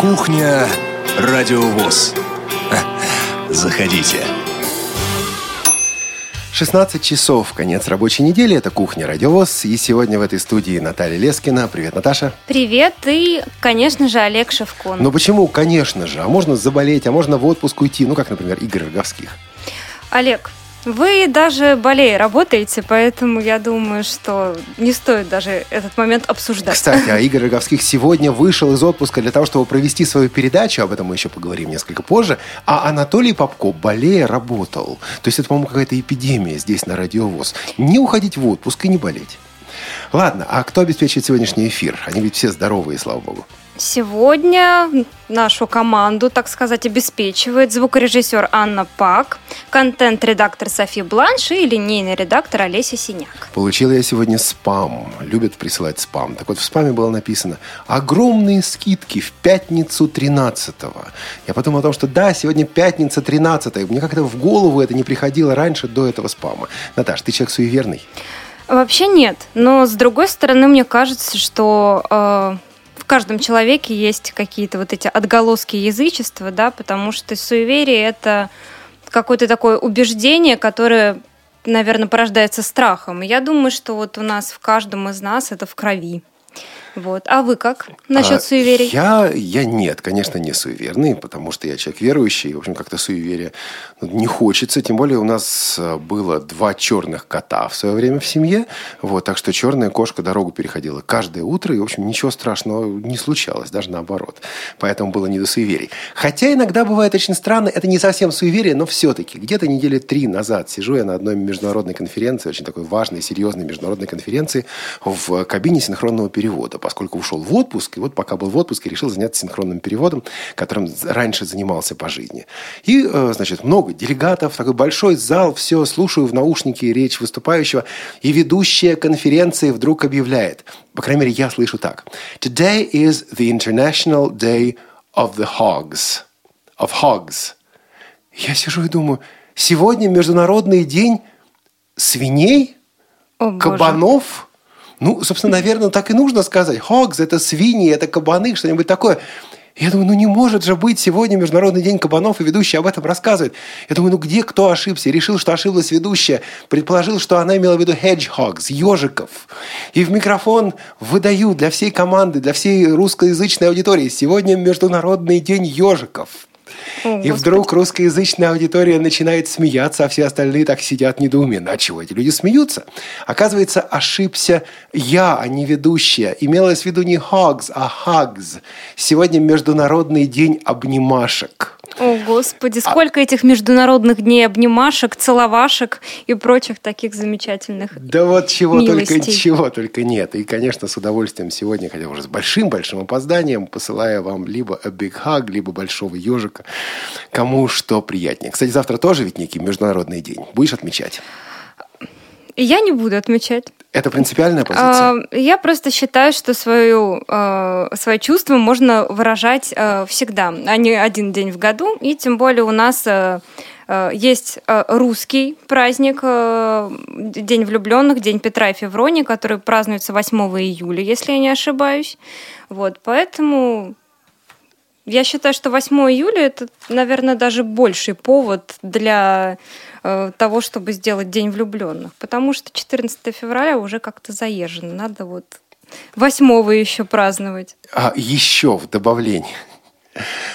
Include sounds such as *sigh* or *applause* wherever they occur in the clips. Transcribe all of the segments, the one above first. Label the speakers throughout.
Speaker 1: Кухня Радиовоз. *laughs* Заходите.
Speaker 2: 16 часов, конец рабочей недели, это «Кухня Радиовоз». И сегодня в этой студии Наталья Лескина. Привет, Наташа.
Speaker 3: Привет, и, конечно же, Олег Шевкун.
Speaker 2: Ну почему, конечно же? А можно заболеть, а можно в отпуск уйти. Ну, как, например, Игорь Роговских.
Speaker 3: Олег, вы даже более работаете, поэтому я думаю, что не стоит даже этот момент обсуждать.
Speaker 2: Кстати, а Игорь Роговских сегодня вышел из отпуска для того, чтобы провести свою передачу, об этом мы еще поговорим несколько позже, а Анатолий Попко болея работал. То есть это, по-моему, какая-то эпидемия здесь на Радиовоз. Не уходить в отпуск и не болеть. Ладно, а кто обеспечит сегодняшний эфир? Они ведь все здоровые, слава богу.
Speaker 3: Сегодня нашу команду, так сказать, обеспечивает звукорежиссер Анна Пак, контент-редактор Софи Бланш и линейный редактор Олеся Синяк.
Speaker 2: Получила я сегодня спам. Любят присылать спам. Так вот, в спаме было написано «Огромные скидки в пятницу 13-го». Я подумал о том, что да, сегодня пятница 13 Мне как-то в голову это не приходило раньше до этого спама. Наташ, ты человек суеверный?
Speaker 3: Вообще нет. Но, с другой стороны, мне кажется, что э, каждом человеке есть какие-то вот эти отголоски язычества, да, потому что суеверие – это какое-то такое убеждение, которое, наверное, порождается страхом. Я думаю, что вот у нас в каждом из нас это в крови. Вот. А вы как насчет а, суеверий?
Speaker 2: Я, я нет, конечно, не суеверный, потому что я человек верующий. В общем, как-то суеверия не хочется. Тем более у нас э, было два черных кота в свое время в семье. Вот, так что черная кошка дорогу переходила каждое утро. И, в общем, ничего страшного не случалось, даже наоборот. Поэтому было не до суеверий. Хотя иногда бывает очень странно. Это не совсем суеверие, но все-таки. Где-то недели три назад сижу я на одной международной конференции, очень такой важной, серьезной международной конференции в кабине синхронного перевода поскольку ушел в отпуск, и вот пока был в отпуске, решил заняться синхронным переводом, которым раньше занимался по жизни. И, э, значит, много делегатов, такой большой зал, все, слушаю в наушнике речь выступающего, и ведущая конференции вдруг объявляет, по крайней мере, я слышу так. Today is the International Day of the Hogs. Of Hogs. Я сижу и думаю, сегодня Международный день свиней, О, кабанов, ну, собственно, наверное, так и нужно сказать. Хогс – это свиньи, это кабаны, что-нибудь такое. Я думаю, ну не может же быть сегодня Международный день кабанов, и ведущий об этом рассказывает. Я думаю, ну где кто ошибся? Решил, что ошиблась ведущая. Предположил, что она имела в виду hedgehogs, ежиков. И в микрофон выдаю для всей команды, для всей русскоязычной аудитории. Сегодня Международный день ежиков. О, и вдруг русскоязычная аудитория начинает смеяться, а все остальные так сидят недоуменно. А чего эти люди смеются? Оказывается, ошибся я, а не ведущая. Имелось в виду не Hogs, а Hugs. Сегодня Международный день обнимашек.
Speaker 3: О, Господи, а сколько а... этих международных дней обнимашек, целовашек и прочих таких замечательных
Speaker 2: Да вот чего милостей. только, чего только нет. И, конечно, с удовольствием сегодня, хотя уже с большим-большим опозданием, посылаю вам либо a big hug, либо большого ежика, кому что приятнее. Кстати, завтра тоже ведь некий международный день. Будешь отмечать?
Speaker 3: Я не буду отмечать.
Speaker 2: Это принципиальная позиция?
Speaker 3: А, я просто считаю, что свою, а, свои чувства можно выражать а, всегда, а не один день в году. И тем более у нас есть русский праздник, День влюбленных, День Петра и Февронии, который празднуется 8 июля, если я не ошибаюсь. Вот, поэтому я считаю, что 8 июля это, наверное, даже больший повод для э, того, чтобы сделать День влюбленных. Потому что 14 февраля уже как-то заезжено. Надо вот 8 еще праздновать.
Speaker 2: А еще в добавление.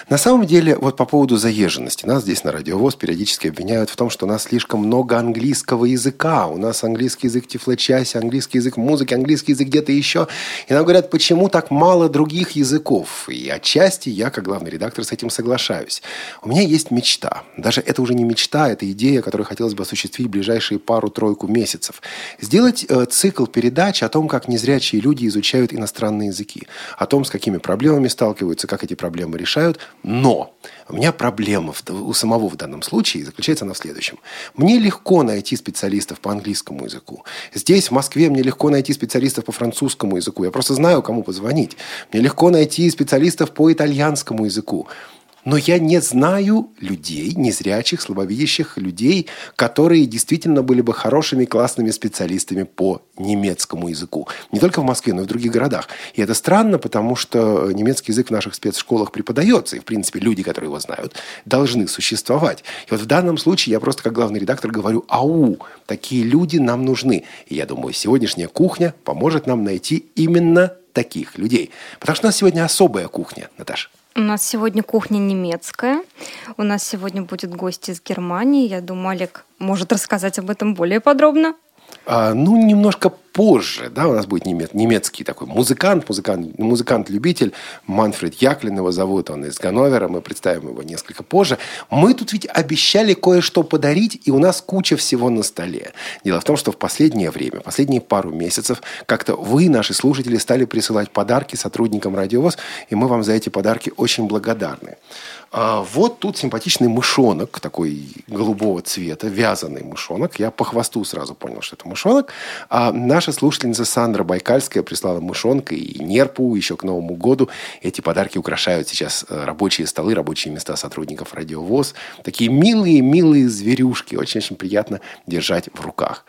Speaker 2: На самом деле, вот по поводу заезженности. Нас здесь на Радиовоз периодически обвиняют в том, что у нас слишком много английского языка. У нас английский язык тифлочаси, английский язык музыки, английский язык где-то еще. И нам говорят, почему так мало других языков. И отчасти я, как главный редактор, с этим соглашаюсь. У меня есть мечта. Даже это уже не мечта, это идея, которую хотелось бы осуществить в ближайшие пару-тройку месяцев. Сделать э, цикл передач о том, как незрячие люди изучают иностранные языки. О том, с какими проблемами сталкиваются, как эти проблемы решают. Но у меня проблема у самого в данном случае заключается она в следующем. Мне легко найти специалистов по английскому языку. Здесь, в Москве, мне легко найти специалистов по французскому языку. Я просто знаю, кому позвонить. Мне легко найти специалистов по итальянскому языку. Но я не знаю людей, незрячих, слабовидящих людей, которые действительно были бы хорошими, классными специалистами по немецкому языку. Не только в Москве, но и в других городах. И это странно, потому что немецкий язык в наших спецшколах преподается, и, в принципе, люди, которые его знают, должны существовать. И вот в данном случае я просто как главный редактор говорю, ау, такие люди нам нужны. И я думаю, сегодняшняя кухня поможет нам найти именно таких людей. Потому что у нас сегодня особая кухня, Наташа.
Speaker 3: У нас сегодня кухня немецкая. У нас сегодня будет гость из Германии. Я думаю, Олег может рассказать об этом более подробно.
Speaker 2: А, ну, немножко позже, да, у нас будет немец, немецкий такой музыкант, музыкант, музыкант-любитель, Манфред Яклин его зовут, он из Ганновера, мы представим его несколько позже. Мы тут ведь обещали кое-что подарить, и у нас куча всего на столе. Дело в том, что в последнее время, последние пару месяцев, как-то вы, наши слушатели, стали присылать подарки сотрудникам Радиовоз, и мы вам за эти подарки очень благодарны. А вот тут симпатичный мышонок, такой голубого цвета, вязаный мышонок. Я по хвосту сразу понял, что это мышонок. А наша слушательница Сандра Байкальская прислала мышонка и нерпу еще к Новому году. Эти подарки украшают сейчас э, рабочие столы, рабочие места сотрудников радиовоз. Такие милые-милые зверюшки. Очень-очень приятно держать в руках.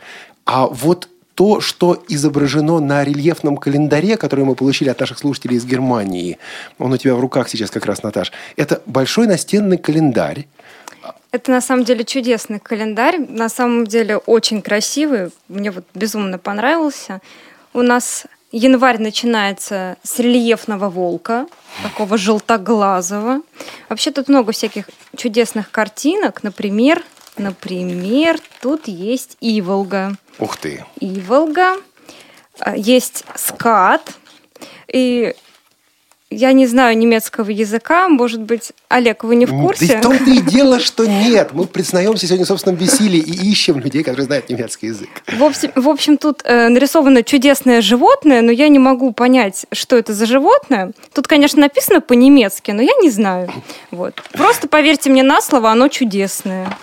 Speaker 2: А вот то, что изображено на рельефном календаре, который мы получили от наших слушателей из Германии. Он у тебя в руках сейчас как раз, Наташ. Это большой настенный календарь.
Speaker 3: Это на самом деле чудесный календарь, на самом деле очень красивый, мне вот безумно понравился. У нас январь начинается с рельефного волка, такого желтоглазого. Вообще тут много всяких чудесных картинок, например, например, тут есть Иволга.
Speaker 2: Ух ты.
Speaker 3: Иволга. А, есть скат. И я не знаю немецкого языка, может быть, Олег, вы не в курсе?
Speaker 2: Да в том-то и дело, что *laughs* нет. Мы признаемся сегодня в собственном бессилии и ищем людей, которые знают немецкий язык.
Speaker 3: В общем, в общем тут э, нарисовано чудесное животное, но я не могу понять, что это за животное. Тут, конечно, написано по-немецки, но я не знаю. Вот. Просто поверьте мне на слово, оно чудесное.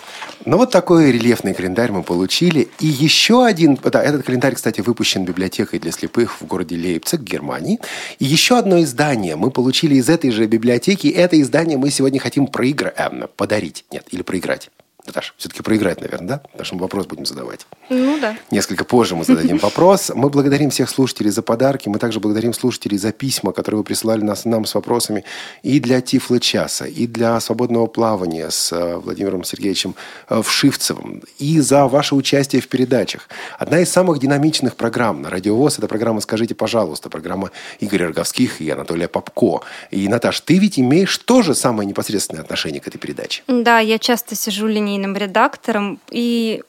Speaker 2: Ну, вот такой рельефный календарь мы получили. И еще один, да, этот календарь, кстати, выпущен библиотекой для слепых в городе Лейпциг, Германии. И еще одно издание мы получили из этой же библиотеки. Это издание мы сегодня хотим проиграть, э, подарить. Нет, или проиграть. Наташа, все-таки проиграть, наверное, да? Потому что мы вопрос будем задавать.
Speaker 3: Ну да.
Speaker 2: Несколько позже мы зададим *laughs* вопрос. Мы благодарим всех слушателей за подарки. Мы также благодарим слушателей за письма, которые вы присылали нас, нам с вопросами и для Тифла часа, и для свободного плавания с э, Владимиром Сергеевичем э, Вшивцевым, и за ваше участие в передачах. Одна из самых динамичных программ на Радиовоз – это программа «Скажите, пожалуйста», программа Игоря Роговских и Анатолия Попко. И, Наташ, ты ведь имеешь тоже самое непосредственное отношение к этой передаче.
Speaker 3: Да, я часто сижу линейно линейным редактором, и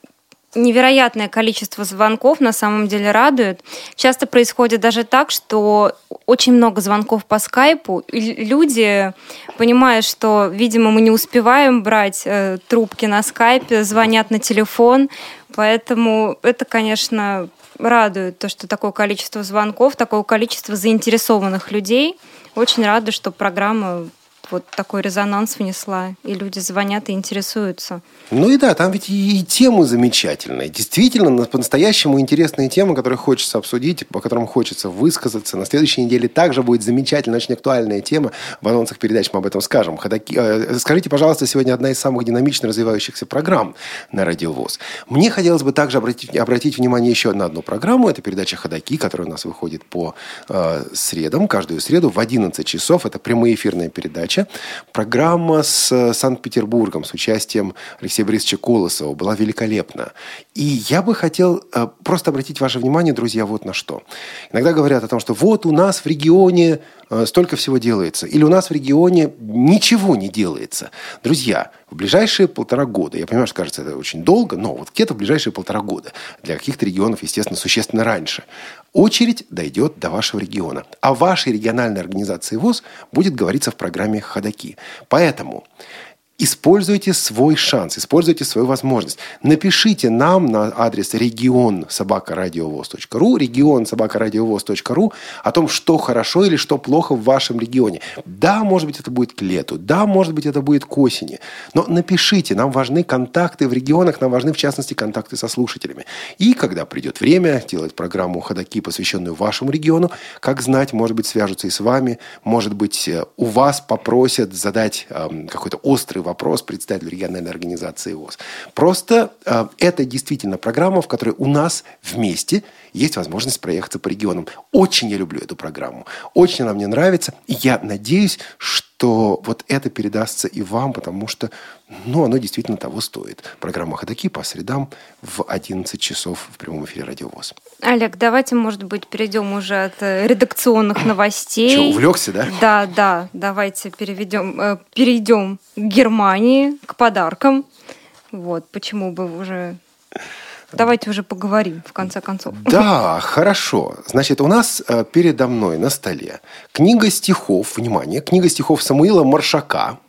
Speaker 3: невероятное количество звонков на самом деле радует. Часто происходит даже так, что очень много звонков по скайпу, и люди, понимая, что, видимо, мы не успеваем брать э, трубки на скайпе, звонят на телефон, поэтому это, конечно, радует, то, что такое количество звонков, такое количество заинтересованных людей. Очень рада, что программа вот такой резонанс внесла, и люди звонят и интересуются.
Speaker 2: Ну и да, там ведь и, темы замечательные. Действительно, по-настоящему интересные темы, которые хочется обсудить, по которым хочется высказаться. На следующей неделе также будет замечательная, очень актуальная тема. В анонсах передач мы об этом скажем. Ходаки... Э, скажите, пожалуйста, сегодня одна из самых динамично развивающихся программ на Радиовоз. Мне хотелось бы также обратить, обратить внимание еще на одну программу. Это передача «Ходаки», которая у нас выходит по э, средам, каждую среду в 11 часов. Это прямоэфирная передача передача. Программа с э, Санкт-Петербургом, с участием Алексея Борисовича Колосова была великолепна. И я бы хотел э, просто обратить ваше внимание, друзья, вот на что. Иногда говорят о том, что вот у нас в регионе э, столько всего делается, или у нас в регионе ничего не делается. Друзья, в ближайшие полтора года, я понимаю, что кажется это очень долго, но вот где-то в ближайшие полтора года, для каких-то регионов, естественно, существенно раньше, очередь дойдет до вашего региона. О вашей региональной организации ВОЗ будет говориться в программе «Ходоки». Поэтому Используйте свой шанс, используйте свою возможность. Напишите нам на адрес регион собакарадиовоз.ру, регион собакарадиовоз.ру о том, что хорошо или что плохо в вашем регионе. Да, может быть, это будет к лету, да, может быть, это будет к осени, но напишите, нам важны контакты в регионах, нам важны, в частности, контакты со слушателями. И когда придет время делать программу «Ходоки», посвященную вашему региону, как знать, может быть, свяжутся и с вами, может быть, э, у вас попросят задать э, какой-то острый вопрос представителю региональной организации ВОЗ. Просто э, это действительно программа, в которой у нас вместе есть возможность проехаться по регионам. Очень я люблю эту программу. Очень она мне нравится. И я надеюсь, что вот это передастся и вам, потому что ну, оно действительно того стоит. Программа «Ходоки» по средам в 11 часов в прямом эфире «Радио ВОЗ».
Speaker 3: Олег, давайте, может быть, перейдем уже от э, редакционных новостей.
Speaker 2: Что, увлекся, да?
Speaker 3: Да, да. Давайте переведем, э, перейдем к Германии, к подаркам. Вот, почему бы уже Давайте уже поговорим, в конце концов.
Speaker 2: Да, хорошо. Значит, у нас э, передо мной на столе книга стихов, внимание, книга стихов Самуила Маршака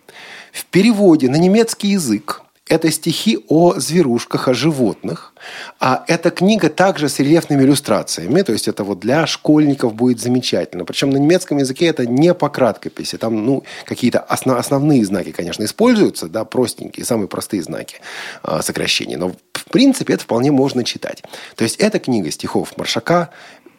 Speaker 2: в переводе на немецкий язык это стихи о зверушках, о животных. А эта книга также с рельефными иллюстрациями, то есть это вот для школьников будет замечательно. Причем на немецком языке это не по краткописи, там ну, какие-то основ, основные знаки, конечно, используются, да, простенькие, самые простые знаки э, сокращения. Но в принципе это вполне можно читать. То есть эта книга стихов Маршака,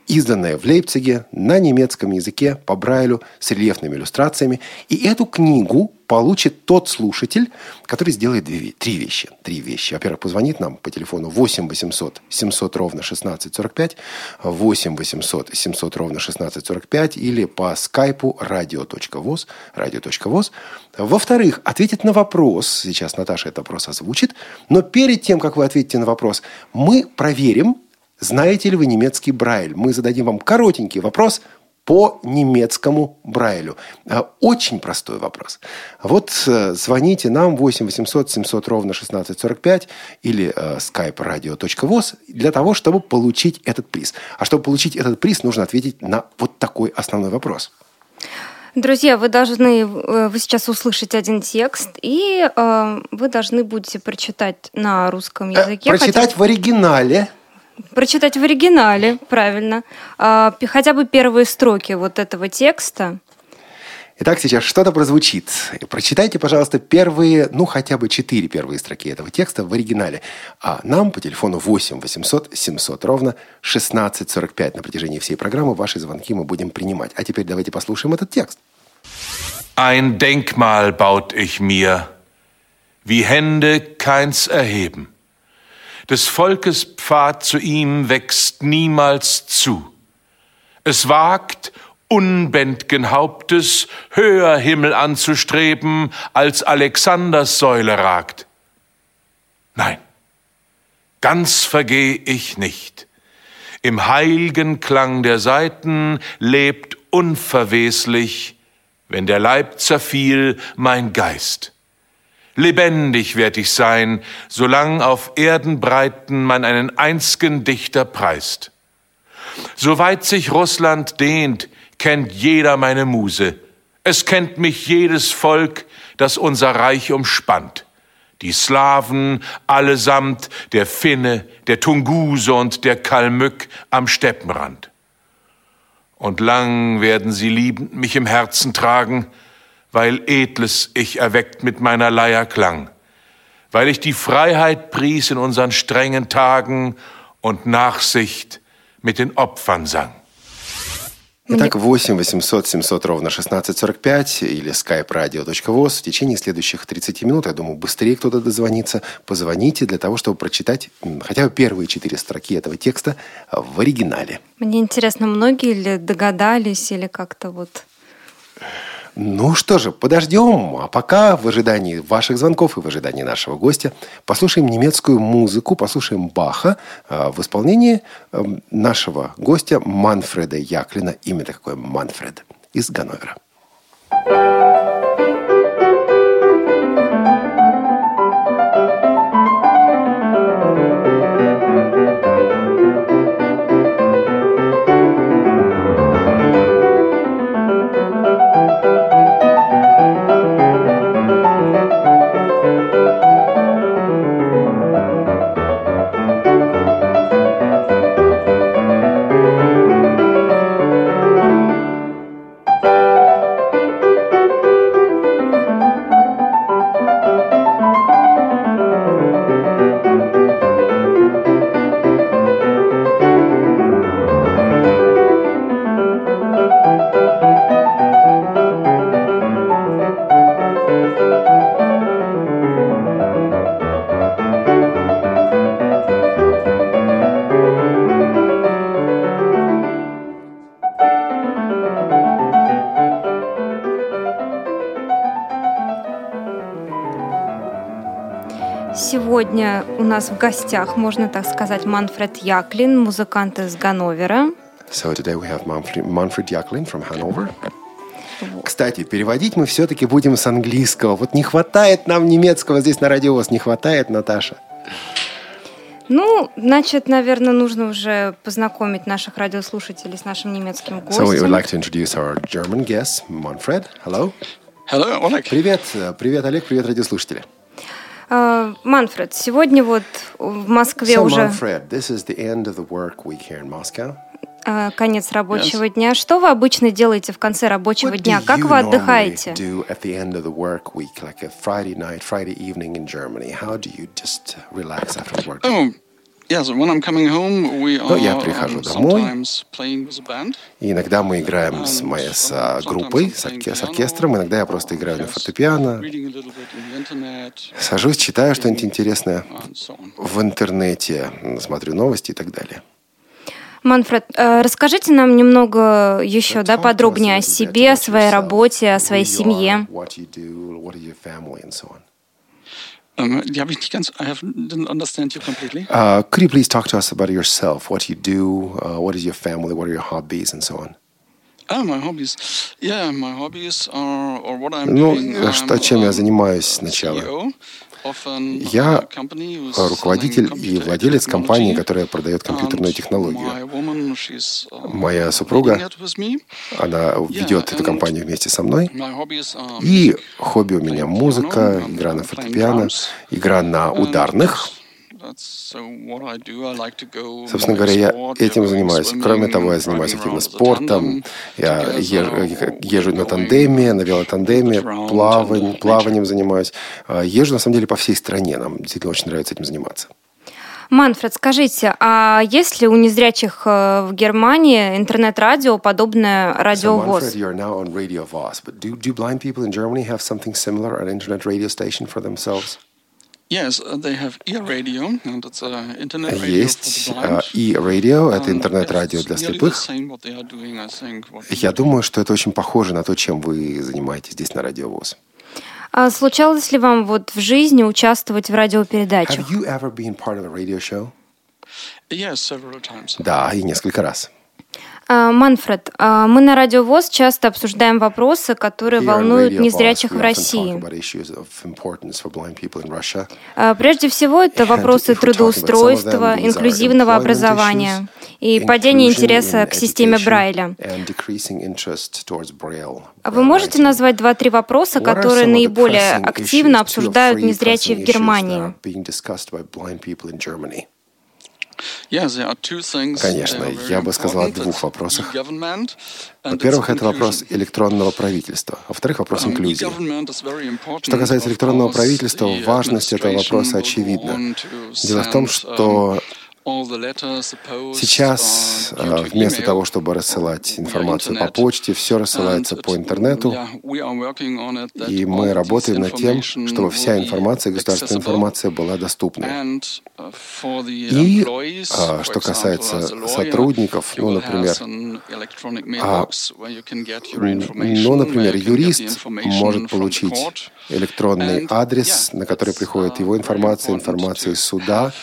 Speaker 2: изданная в Лейпциге на немецком языке по Брайлю с рельефными иллюстрациями. И эту книгу получит тот слушатель, который сделает две, три вещи. Три вещи. Во-первых, позвонит нам по телефону 8 800 700 ровно 1645, 8 800 700 ровно 1645 или по скайпу radio.voz, radio.voz. Во-вторых, ответит на вопрос, сейчас Наташа этот вопрос озвучит, но перед тем, как вы ответите на вопрос, мы проверим, знаете ли вы немецкий Брайль? Мы зададим вам коротенький вопрос по немецкому Брайлю. А, очень простой вопрос. Вот э, звоните нам 8 800 700 ровно 1645 или э, skype radio.voz для того, чтобы получить этот приз. А чтобы получить этот приз, нужно ответить на вот такой основной вопрос.
Speaker 3: Друзья, вы должны, э, вы сейчас услышите один текст, и э, вы должны будете прочитать на русском языке.
Speaker 2: Э, прочитать хотя... в оригинале
Speaker 3: Прочитать в оригинале, правильно. А, хотя бы первые строки вот этого текста.
Speaker 2: Итак, сейчас что-то прозвучит. Прочитайте, пожалуйста, первые, ну, хотя бы четыре первые строки этого текста в оригинале. А нам по телефону 8 800 700 ровно 1645 на протяжении всей программы ваши звонки мы будем принимать. А теперь давайте послушаем этот текст.
Speaker 4: Ein Denkmal baut ich mir, wie Hände keins erheben. Des Volkes Pfad zu ihm wächst niemals zu. Es wagt, unbändgen Hauptes höher Himmel anzustreben, als Alexanders Säule ragt. Nein, ganz vergeh ich nicht. Im heilgen Klang der Saiten lebt unverweslich, wenn der Leib zerfiel, mein Geist. Lebendig werd ich sein, solang auf Erdenbreiten man einen einzigen Dichter preist. Soweit sich Russland dehnt, kennt jeder meine Muse. Es kennt mich jedes Volk, das unser Reich umspannt. Die Slawen allesamt, der Finne, der Tunguse und der Kalmück am Steppenrand. Und lang werden sie liebend mich im Herzen tragen, weil edles ich erweckt mit meiner Leier klang, weil ich die Freiheit pries in unseren strengen Tagen und Nachsicht mit den Opfern sang.
Speaker 2: Итак, 8 800 700 ровно 1645 или skype-radio.voz в течение следующих 30 минут, я думаю, быстрее кто-то дозвонится, позвоните для того, чтобы прочитать хотя бы первые четыре строки этого текста в оригинале.
Speaker 3: Мне интересно, многие ли догадались или как-то вот
Speaker 2: ну что же, подождем. А пока в ожидании ваших звонков и в ожидании нашего гостя послушаем немецкую музыку, послушаем Баха э, в исполнении э, нашего гостя Манфреда Яклина. Имя такое Манфред из Ганновера.
Speaker 3: Сегодня у нас в гостях, можно так сказать, Манфред Яклин, музыкант из Ганновера.
Speaker 2: So today we have Manfred, Manfred Yaklin from Hanover. Кстати, переводить мы все-таки будем с английского. Вот не хватает нам немецкого здесь на радио, не хватает, Наташа.
Speaker 3: Ну, значит, наверное, нужно уже познакомить наших радиослушателей с нашим немецким гостем.
Speaker 2: So we would like to introduce our German guest, Manfred. Hello.
Speaker 5: Hello, Oleg.
Speaker 2: Привет, привет, Олег, привет, радиослушатели.
Speaker 3: Uh, Манфред, сегодня вот в Москве
Speaker 2: so,
Speaker 3: уже
Speaker 2: Manfred, this is the end of the work week here in Moscow.
Speaker 3: uh, конец рабочего дня. Что вы обычно делаете в конце рабочего
Speaker 2: What
Speaker 3: дня? Как вы отдыхаете?
Speaker 2: do at the end of the work week, like a Friday night, Friday evening in Germany? How do you just relax after work?
Speaker 5: Oh, yeah, so when I'm coming home, we
Speaker 2: Ну,
Speaker 5: are
Speaker 2: я прихожу
Speaker 5: um,
Speaker 2: домой.
Speaker 5: sometimes playing with a band.
Speaker 2: И иногда мы играем с, моей, с а, группой, с, орке- с оркестром, иногда я просто играю на фортепиано, сажусь, читаю что-нибудь интересное в интернете, смотрю новости и так далее.
Speaker 3: Манфред, э, расскажите нам немного еще, да,
Speaker 2: to us
Speaker 3: подробнее о себе, о своей работе, о своей семье.
Speaker 5: Um, die habe ich nicht ganz, I have, didn't understand you completely.
Speaker 2: Uh, could you please talk to us about yourself, what you do, uh, what is your family, what are your hobbies and so on?
Speaker 5: Ah, my hobbies. Yeah, my hobbies are, or what I'm
Speaker 2: Ну,
Speaker 5: doing.
Speaker 2: э, что-
Speaker 5: I'm,
Speaker 2: чем я
Speaker 5: um,
Speaker 2: занимаюсь сначала?
Speaker 5: CEO of an,
Speaker 2: Я
Speaker 5: uh,
Speaker 2: руководитель и владелец компании, которая продает компьютерную технологию.
Speaker 5: um,
Speaker 2: Моя супруга, она ведет эту компанию вместе со мной.
Speaker 5: Are
Speaker 2: И хобби у меня музыка, игра на фортепиано, игра на ударных. Собственно
Speaker 5: play
Speaker 2: говоря, я этим занимаюсь. Кроме того, я занимаюсь активно спортом. Я
Speaker 5: together,
Speaker 2: езжу, на тандеме, на велотандеме,
Speaker 5: around
Speaker 2: плавань, плаванием занимаюсь. А, Езжу, на самом деле, по всей стране. Нам действительно очень нравится этим заниматься.
Speaker 3: Манфред, скажите, а есть ли у незрячих э, в Германии интернет-радио, подобное
Speaker 2: So,
Speaker 3: радио
Speaker 2: Manfred,
Speaker 3: ВОЗ?
Speaker 2: you're now Есть радио, это
Speaker 5: Um,
Speaker 2: интернет-радио для слепых.
Speaker 5: same what they are doing, I think, what
Speaker 2: Я думаю, что это очень похоже на то, чем вы занимаетесь здесь на Радио ВОЗ.
Speaker 3: А случалось ли вам вот в жизни участвовать в радиопередачах?
Speaker 2: Have you ever been part of a radio show?
Speaker 5: Yes, several times.
Speaker 2: Да, и несколько раз.
Speaker 3: А, Манфред, а, мы на Радио ВОЗ часто обсуждаем вопросы, которые волнуют незрячих в России. А, Прежде всего, это вопросы трудоустройства, инклюзивного образования и падение интереса к системе Брайля. А вы можете назвать два-три вопроса, которые наиболее активно обсуждают незрячие в Германии?
Speaker 2: Конечно, я бы сказал о двух вопросах. Во-первых, это вопрос электронного правительства. А Во-вторых, вопрос
Speaker 5: Um,
Speaker 2: инклюзии. Что касается электронного правительства, важность этого вопроса очевидна. Дело в том, что
Speaker 5: um,
Speaker 2: сейчас,
Speaker 5: uh,
Speaker 2: а, вместо того, чтобы рассылать информацию по почте, все рассылается по интернету. И мы работаем над тем, чтобы вся информация, государственная информация была доступна.
Speaker 5: Uh,
Speaker 2: И а, что касается сотрудников, ну, например, а, ну, например, юрист может получить электронный адрес, на который приходит
Speaker 5: uh,
Speaker 2: его информация, информация из суда,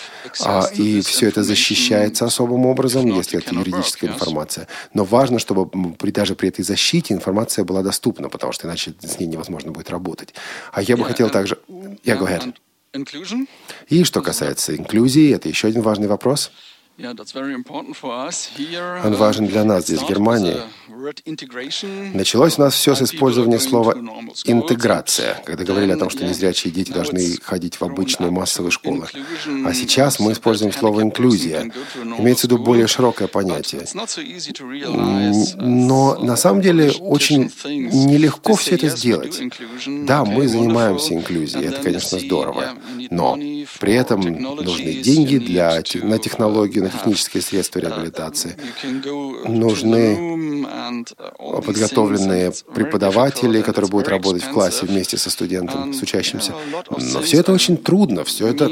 Speaker 2: а, и все это защищается особым образом, если это юридическая информация. Но важно, чтобы при, даже при этой защите информация была доступна, потому что иначе с ней невозможно будет работать. А я бы хотел также... Я
Speaker 5: Yeah,
Speaker 2: go ahead.
Speaker 5: and Inclusion?
Speaker 2: И что касается инклюзии, это еще один важный вопрос. Он важен для нас здесь, в Германии. Началось у нас все с использования слова. «интеграция», когда говорили о том, что незрячие дети должны ходить в обычные массовые школы. А сейчас мы используем слово «инклюзия». Имеется в виду более широкое понятие.
Speaker 5: uh,
Speaker 2: Но на самом деле очень нелегко все это сделать. Да, мы занимаемся инклюзией, это, конечно, здорово. Но при этом нужны деньги для, на технологию,
Speaker 5: uh,
Speaker 2: технические средства реабилитации. Нужны подготовленные преподаватели, которые будут работать в классе вместе со студентом, с учащимся. Но все это очень трудно, все это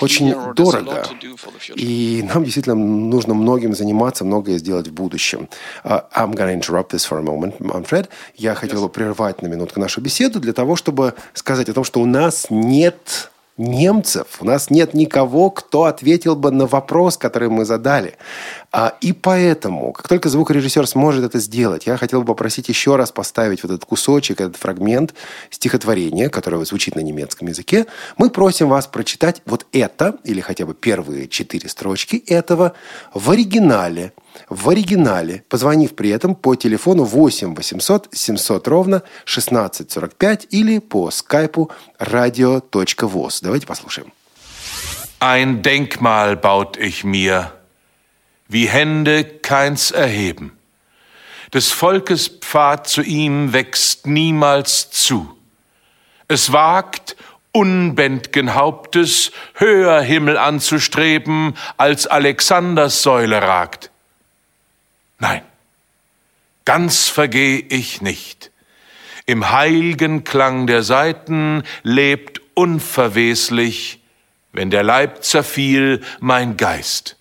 Speaker 2: очень дорого. И нам действительно нужно многим заниматься, многое сделать в будущем. Uh, I'm going to interrupt this for a moment, Manfred. Я хотел бы прервать на минутку нашу беседу для того, чтобы сказать о том, что у нас нет немцев. У нас нет никого, кто ответил бы на вопрос, который мы задали. А, и поэтому, как только звукорежиссер сможет это сделать, я хотел бы попросить еще раз поставить вот этот кусочек, этот фрагмент стихотворения, которое звучит на немецком языке. Мы просим вас прочитать вот это, или хотя бы первые четыре строчки этого в оригинале в оригинале, позвонив при этом по телефону 8 800 700 ровно 1645 или по скайпу radio.voz. Давайте послушаем.
Speaker 4: Ein Denkmal baut ich mir, wie Hände keins erheben. Des Volkes Pfad zu ihm wächst niemals zu. Es wagt, unbändgen Hauptes höher Himmel anzustreben, als Alexanders Säule ragt. Nein, ganz vergeh ich nicht. Im heilgen Klang der Saiten lebt unverweslich, wenn der Leib zerfiel, mein Geist.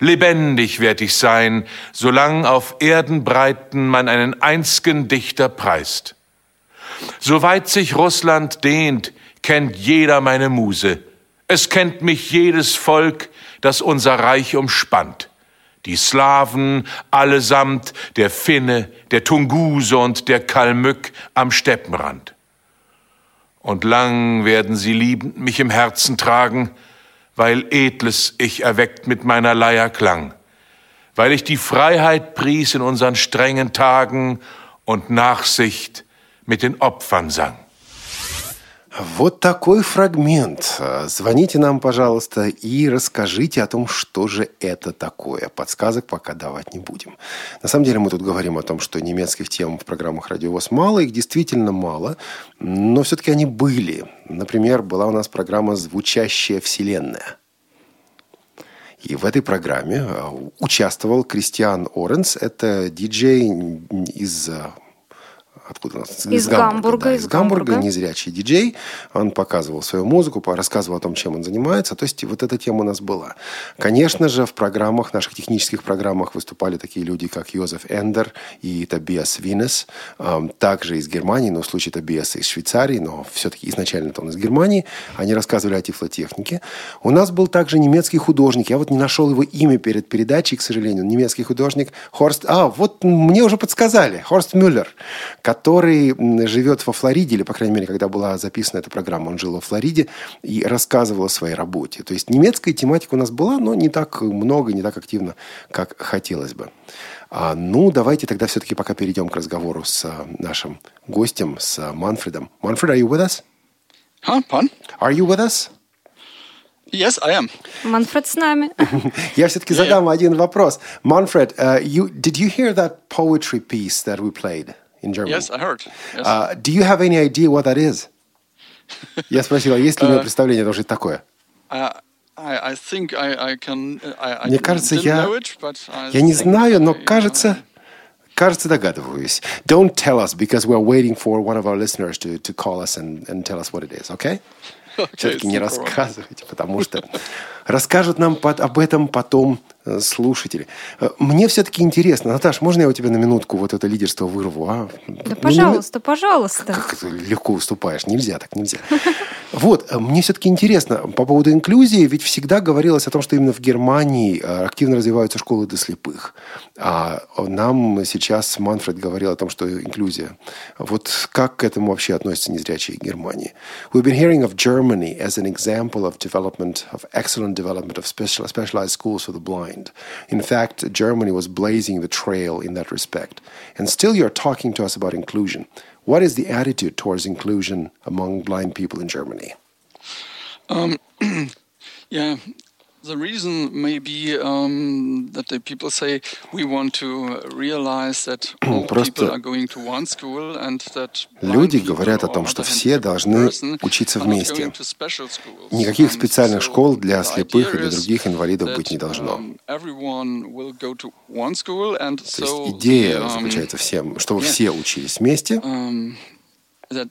Speaker 4: Lebendig werd ich sein, solang auf Erdenbreiten man einen einzgen Dichter preist. Soweit sich Russland dehnt, kennt jeder meine Muse. Es kennt mich jedes Volk, das unser Reich umspannt die Slawen allesamt, der Finne, der Tunguse und der Kalmück am Steppenrand. Und lang werden sie liebend mich im Herzen tragen, weil edles ich erweckt mit meiner Leier klang, weil ich die Freiheit pries in unseren strengen Tagen und Nachsicht mit den Opfern sang.
Speaker 2: Вот такой фрагмент. Звоните нам, пожалуйста, и расскажите о том, что же это такое. Подсказок пока давать не будем. На самом деле мы тут говорим о том, что немецких тем в программах «Радиовоз» мало, их действительно мало, но все-таки они были. Например, была у нас программа «Звучащая вселенная». И в этой программе э, участвовал Кристиан Оренс. Это диджей из э, откуда у нас?
Speaker 3: Из, из Гамбурга. Гамбурга
Speaker 2: да, из, из Гамбурга, Гамбурга, незрячий диджей. Он показывал свою музыку, рассказывал о том, чем он занимается. То есть вот эта тема у нас была. Конечно же, в программах, наших технических программах выступали такие люди, как Йозеф Эндер и Табиас Винес. Также из Германии, но в случае Табиаса из Швейцарии, но все-таки изначально он из Германии. Они рассказывали о тифлотехнике. У нас был также немецкий художник. Я вот не нашел его имя перед передачей, к сожалению. Немецкий художник Хорст... А, вот мне уже подсказали. Хорст Мюллер, который живет во Флориде, или, по крайней мере, когда была записана эта программа, он жил во Флориде и рассказывал о своей работе. То есть немецкая тематика у нас была, но не так много, не так активно, как хотелось бы. А, ну, давайте тогда все-таки пока перейдем к разговору с а, нашим гостем, с а, Манфредом. Манфред, are you with us?
Speaker 5: Huh, pardon?
Speaker 2: Are you with us?
Speaker 5: Yes, I am.
Speaker 3: Манфред с нами. *laughs*
Speaker 2: Я все-таки задам один вопрос. Манфред, uh, you, did you hear that poetry piece that we played? in Germany.
Speaker 5: Yes, I heard. Yes.
Speaker 2: Uh, do you have any idea what that is? *laughs* Я спросил, есть ли у него представление, что это такое? Мне кажется, я, я не знаю, но кажется, кажется, догадываюсь. Don't tell us, because we're waiting for one of our listeners to, to call us and, and tell us what it is, okay? *laughs* okay Все-таки не рассказывайте, потому что расскажут нам об этом потом Э, слушатели. Э, мне все-таки интересно, Наташ, можно я у тебя на минутку вот это лидерство вырву? А?
Speaker 3: Да, ну, пожалуйста, ну, пожалуйста.
Speaker 2: Как ты легко уступаешь? Нельзя так, нельзя. *laughs* Вот, э, мне все-таки интересно по поводу инклюзии, ведь всегда говорилось о том, что именно в Германии активно развиваются школы для слепых. А нам сейчас Манфред говорил о том, что инклюзия. Вот как к этому вообще относятся незрячие Германии? We've been hearing of Germany as an example of development, of excellent development of special, specialized schools for the blind. In fact, Germany was blazing the trail in that respect. And still, you're talking to us about inclusion. What is the attitude towards inclusion among blind people in Germany?
Speaker 5: Um, *clears throat* yeah, the reason may be um, that the people say we want to realize that *clears throat* all people are going to one school and that
Speaker 2: люди говорят о том, что все должны учиться вместе. Никаких специальных школ для слепых или других инвалидов быть не должно.
Speaker 5: Um,
Speaker 2: То есть идея um, заключается всем, чтобы все учились вместе. Um,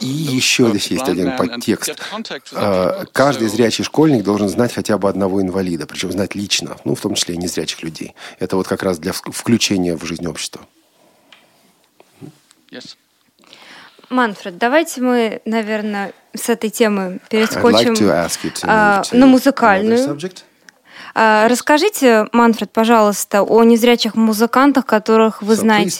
Speaker 5: и
Speaker 2: еще здесь есть один подтекст. А, каждый зрячий школьник должен знать хотя бы одного инвалида, причем знать лично, ну, в том числе и незрячих людей. Это вот как раз для включения в жизнь общества.
Speaker 3: Yes. Манфред, давайте мы, наверное, с этой темы перескочим like uh, на музыкальную. Uh, расскажите, Манфред, пожалуйста, о незрячих музыкантах, которых вы so знаете.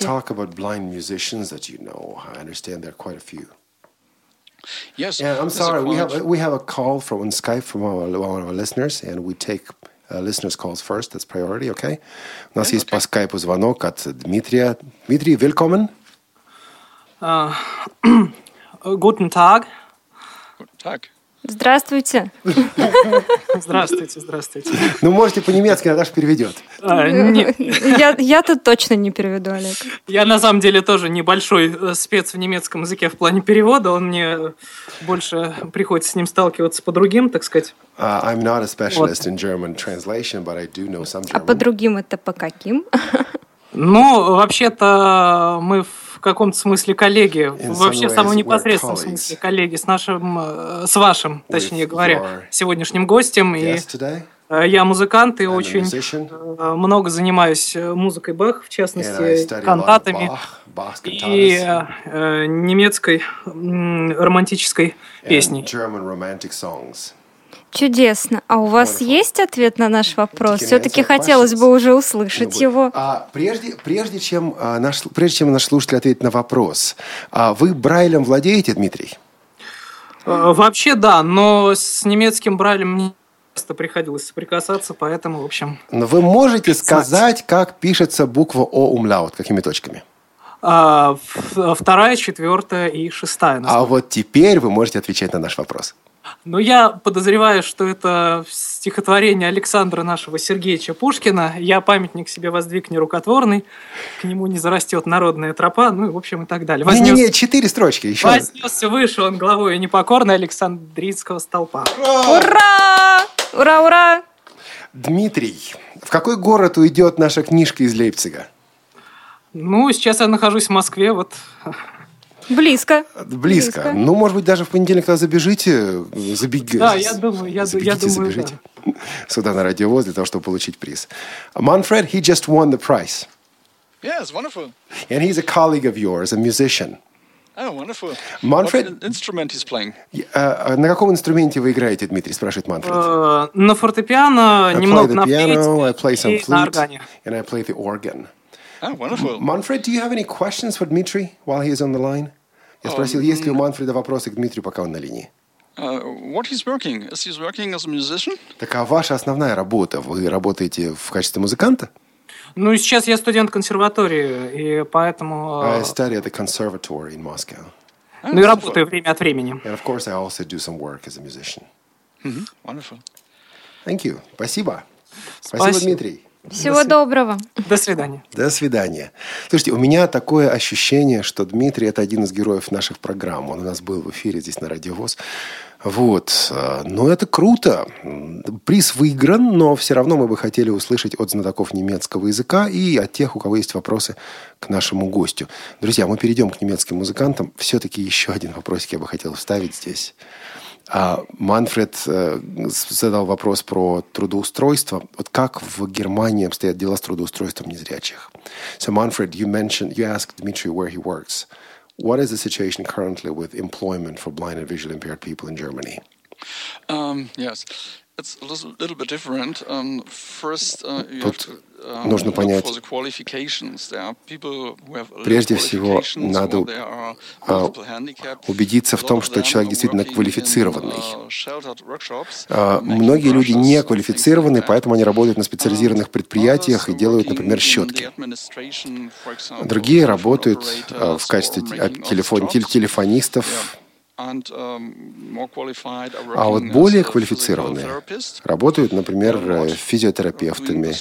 Speaker 2: Yes. Yeah, I'm sorry. We have we have a call from on Skype from our, one of our listeners, and we take uh, listeners' calls first. That's priority, okay? У нас yeah, есть okay. по скайпу звонок от Дмитрия. Дмитрий, welcome.
Speaker 6: Uh, guten Tag.
Speaker 5: Guten Tag.
Speaker 3: Здравствуйте.
Speaker 6: Здравствуйте, здравствуйте.
Speaker 2: Ну, можете по-немецки, Наташа переведет.
Speaker 6: А, не...
Speaker 3: я, я тут точно не переведу, Олег.
Speaker 6: Я, на самом деле, тоже небольшой э, спец в немецком языке в плане перевода. Он мне больше приходится с ним сталкиваться по другим, так сказать.
Speaker 2: Uh, I'm not a specialist вот. in German translation, but I do know some German.
Speaker 3: А по другим это по каким?
Speaker 6: Ну, вообще-то мы в каком-то смысле коллеги, вообще в самом непосредственном смысле коллеги с нашим, э, с вашим, точнее говоря, сегодняшним гостем. И э, я музыкант и очень э, много занимаюсь музыкой Бах, в частности, кантатами и немецкой романтической песней.
Speaker 3: Чудесно. А у вас Wonderful. есть ответ на наш вопрос? Все-таки хотелось бы уже услышать его.
Speaker 2: А, прежде, прежде, чем, а, наш, прежде чем наш слушатель ответит на вопрос, а вы Брайлем владеете, Дмитрий?
Speaker 6: А, вообще да, но с немецким Брайлем мне часто приходилось соприкасаться, поэтому, в общем...
Speaker 2: Но вы можете сказать, как пишется буква О умляут, какими точками?
Speaker 6: А, вторая, четвертая и шестая.
Speaker 2: А вот теперь вы можете отвечать на наш вопрос.
Speaker 6: Но я подозреваю, что это стихотворение Александра нашего Сергеевича Пушкина. Я памятник себе воздвиг нерукотворный, к нему не зарастет народная тропа, ну и в общем и так далее.
Speaker 2: Вознес... Не-не-не, четыре строчки еще.
Speaker 6: Вознесся выше он главой непокорной Александрийского столпа.
Speaker 3: Ура! Ура, ура!
Speaker 2: Дмитрий, в какой город уйдет наша книжка из Лейпцига?
Speaker 6: Ну, сейчас я нахожусь в Москве, вот
Speaker 3: Близко.
Speaker 2: Близко. Близко. Ну, может быть, даже в понедельник, когда забежите, забегите.
Speaker 6: Да, я думаю, я,
Speaker 2: забегите,
Speaker 6: я думаю,
Speaker 2: забежите да. сюда на радиовоз для того, чтобы получить приз. Manfred, he just won the prize.
Speaker 5: Yes, wonderful.
Speaker 2: And he's a colleague of yours, a musician.
Speaker 5: Oh, wonderful.
Speaker 2: Manfred,
Speaker 5: What instrument he's playing?
Speaker 2: Uh, на каком инструменте вы играете, Дмитрий? Спрашивает Манфред.
Speaker 6: Uh, на фортепиано, немного на
Speaker 2: piano, I play some
Speaker 6: flute, на органе.
Speaker 2: And I play the organ.
Speaker 5: Oh, wonderful.
Speaker 2: Manfred, do you have any questions for Dmitry while he is on the line? Я спросил, um, есть ли у Манфреда вопросы к Дмитрию, пока он на линии.
Speaker 5: Uh, what he's working? Is he working as a musician?
Speaker 2: Так а ваша основная работа? Вы работаете в качестве музыканта?
Speaker 6: Ну, сейчас я студент консерватории, и поэтому...
Speaker 2: I study at the conservatory in Moscow.
Speaker 6: Ну и работаю время от времени.
Speaker 2: And of course I also do some work as a musician.
Speaker 5: Mm-hmm. Wonderful.
Speaker 2: Thank you. Спасибо. Спасибо, Спасибо Дмитрий.
Speaker 3: Всего До доброго.
Speaker 6: До свидания.
Speaker 2: До свидания. Слушайте, у меня такое ощущение, что Дмитрий – это один из героев наших программ. Он у нас был в эфире здесь на Радиовоз. Вот. Ну, это круто. Приз выигран, но все равно мы бы хотели услышать от знатоков немецкого языка и от тех, у кого есть вопросы к нашему гостю. Друзья, мы перейдем к немецким музыкантам. Все-таки еще один вопросик я бы хотел вставить здесь. А Манфред э, задал вопрос про трудоустройство. Вот как в Германии обстоят дела с трудоустройством незрячих? So, Manfred, you mentioned, you asked Dmitry where he works. What is the situation currently with employment for blind and visually impaired people in Germany?
Speaker 5: Um, yes. Um, uh,
Speaker 2: to нужно понять, прежде всего, надо убедиться в том, что человек действительно квалифицированный. Многие люди не квалифицированы, поэтому они работают на специализированных предприятиях и делают, например, щетки. Другие работают в качестве телефон, телефонистов, а вот более квалифицированные работают, например, физиотерапевтами,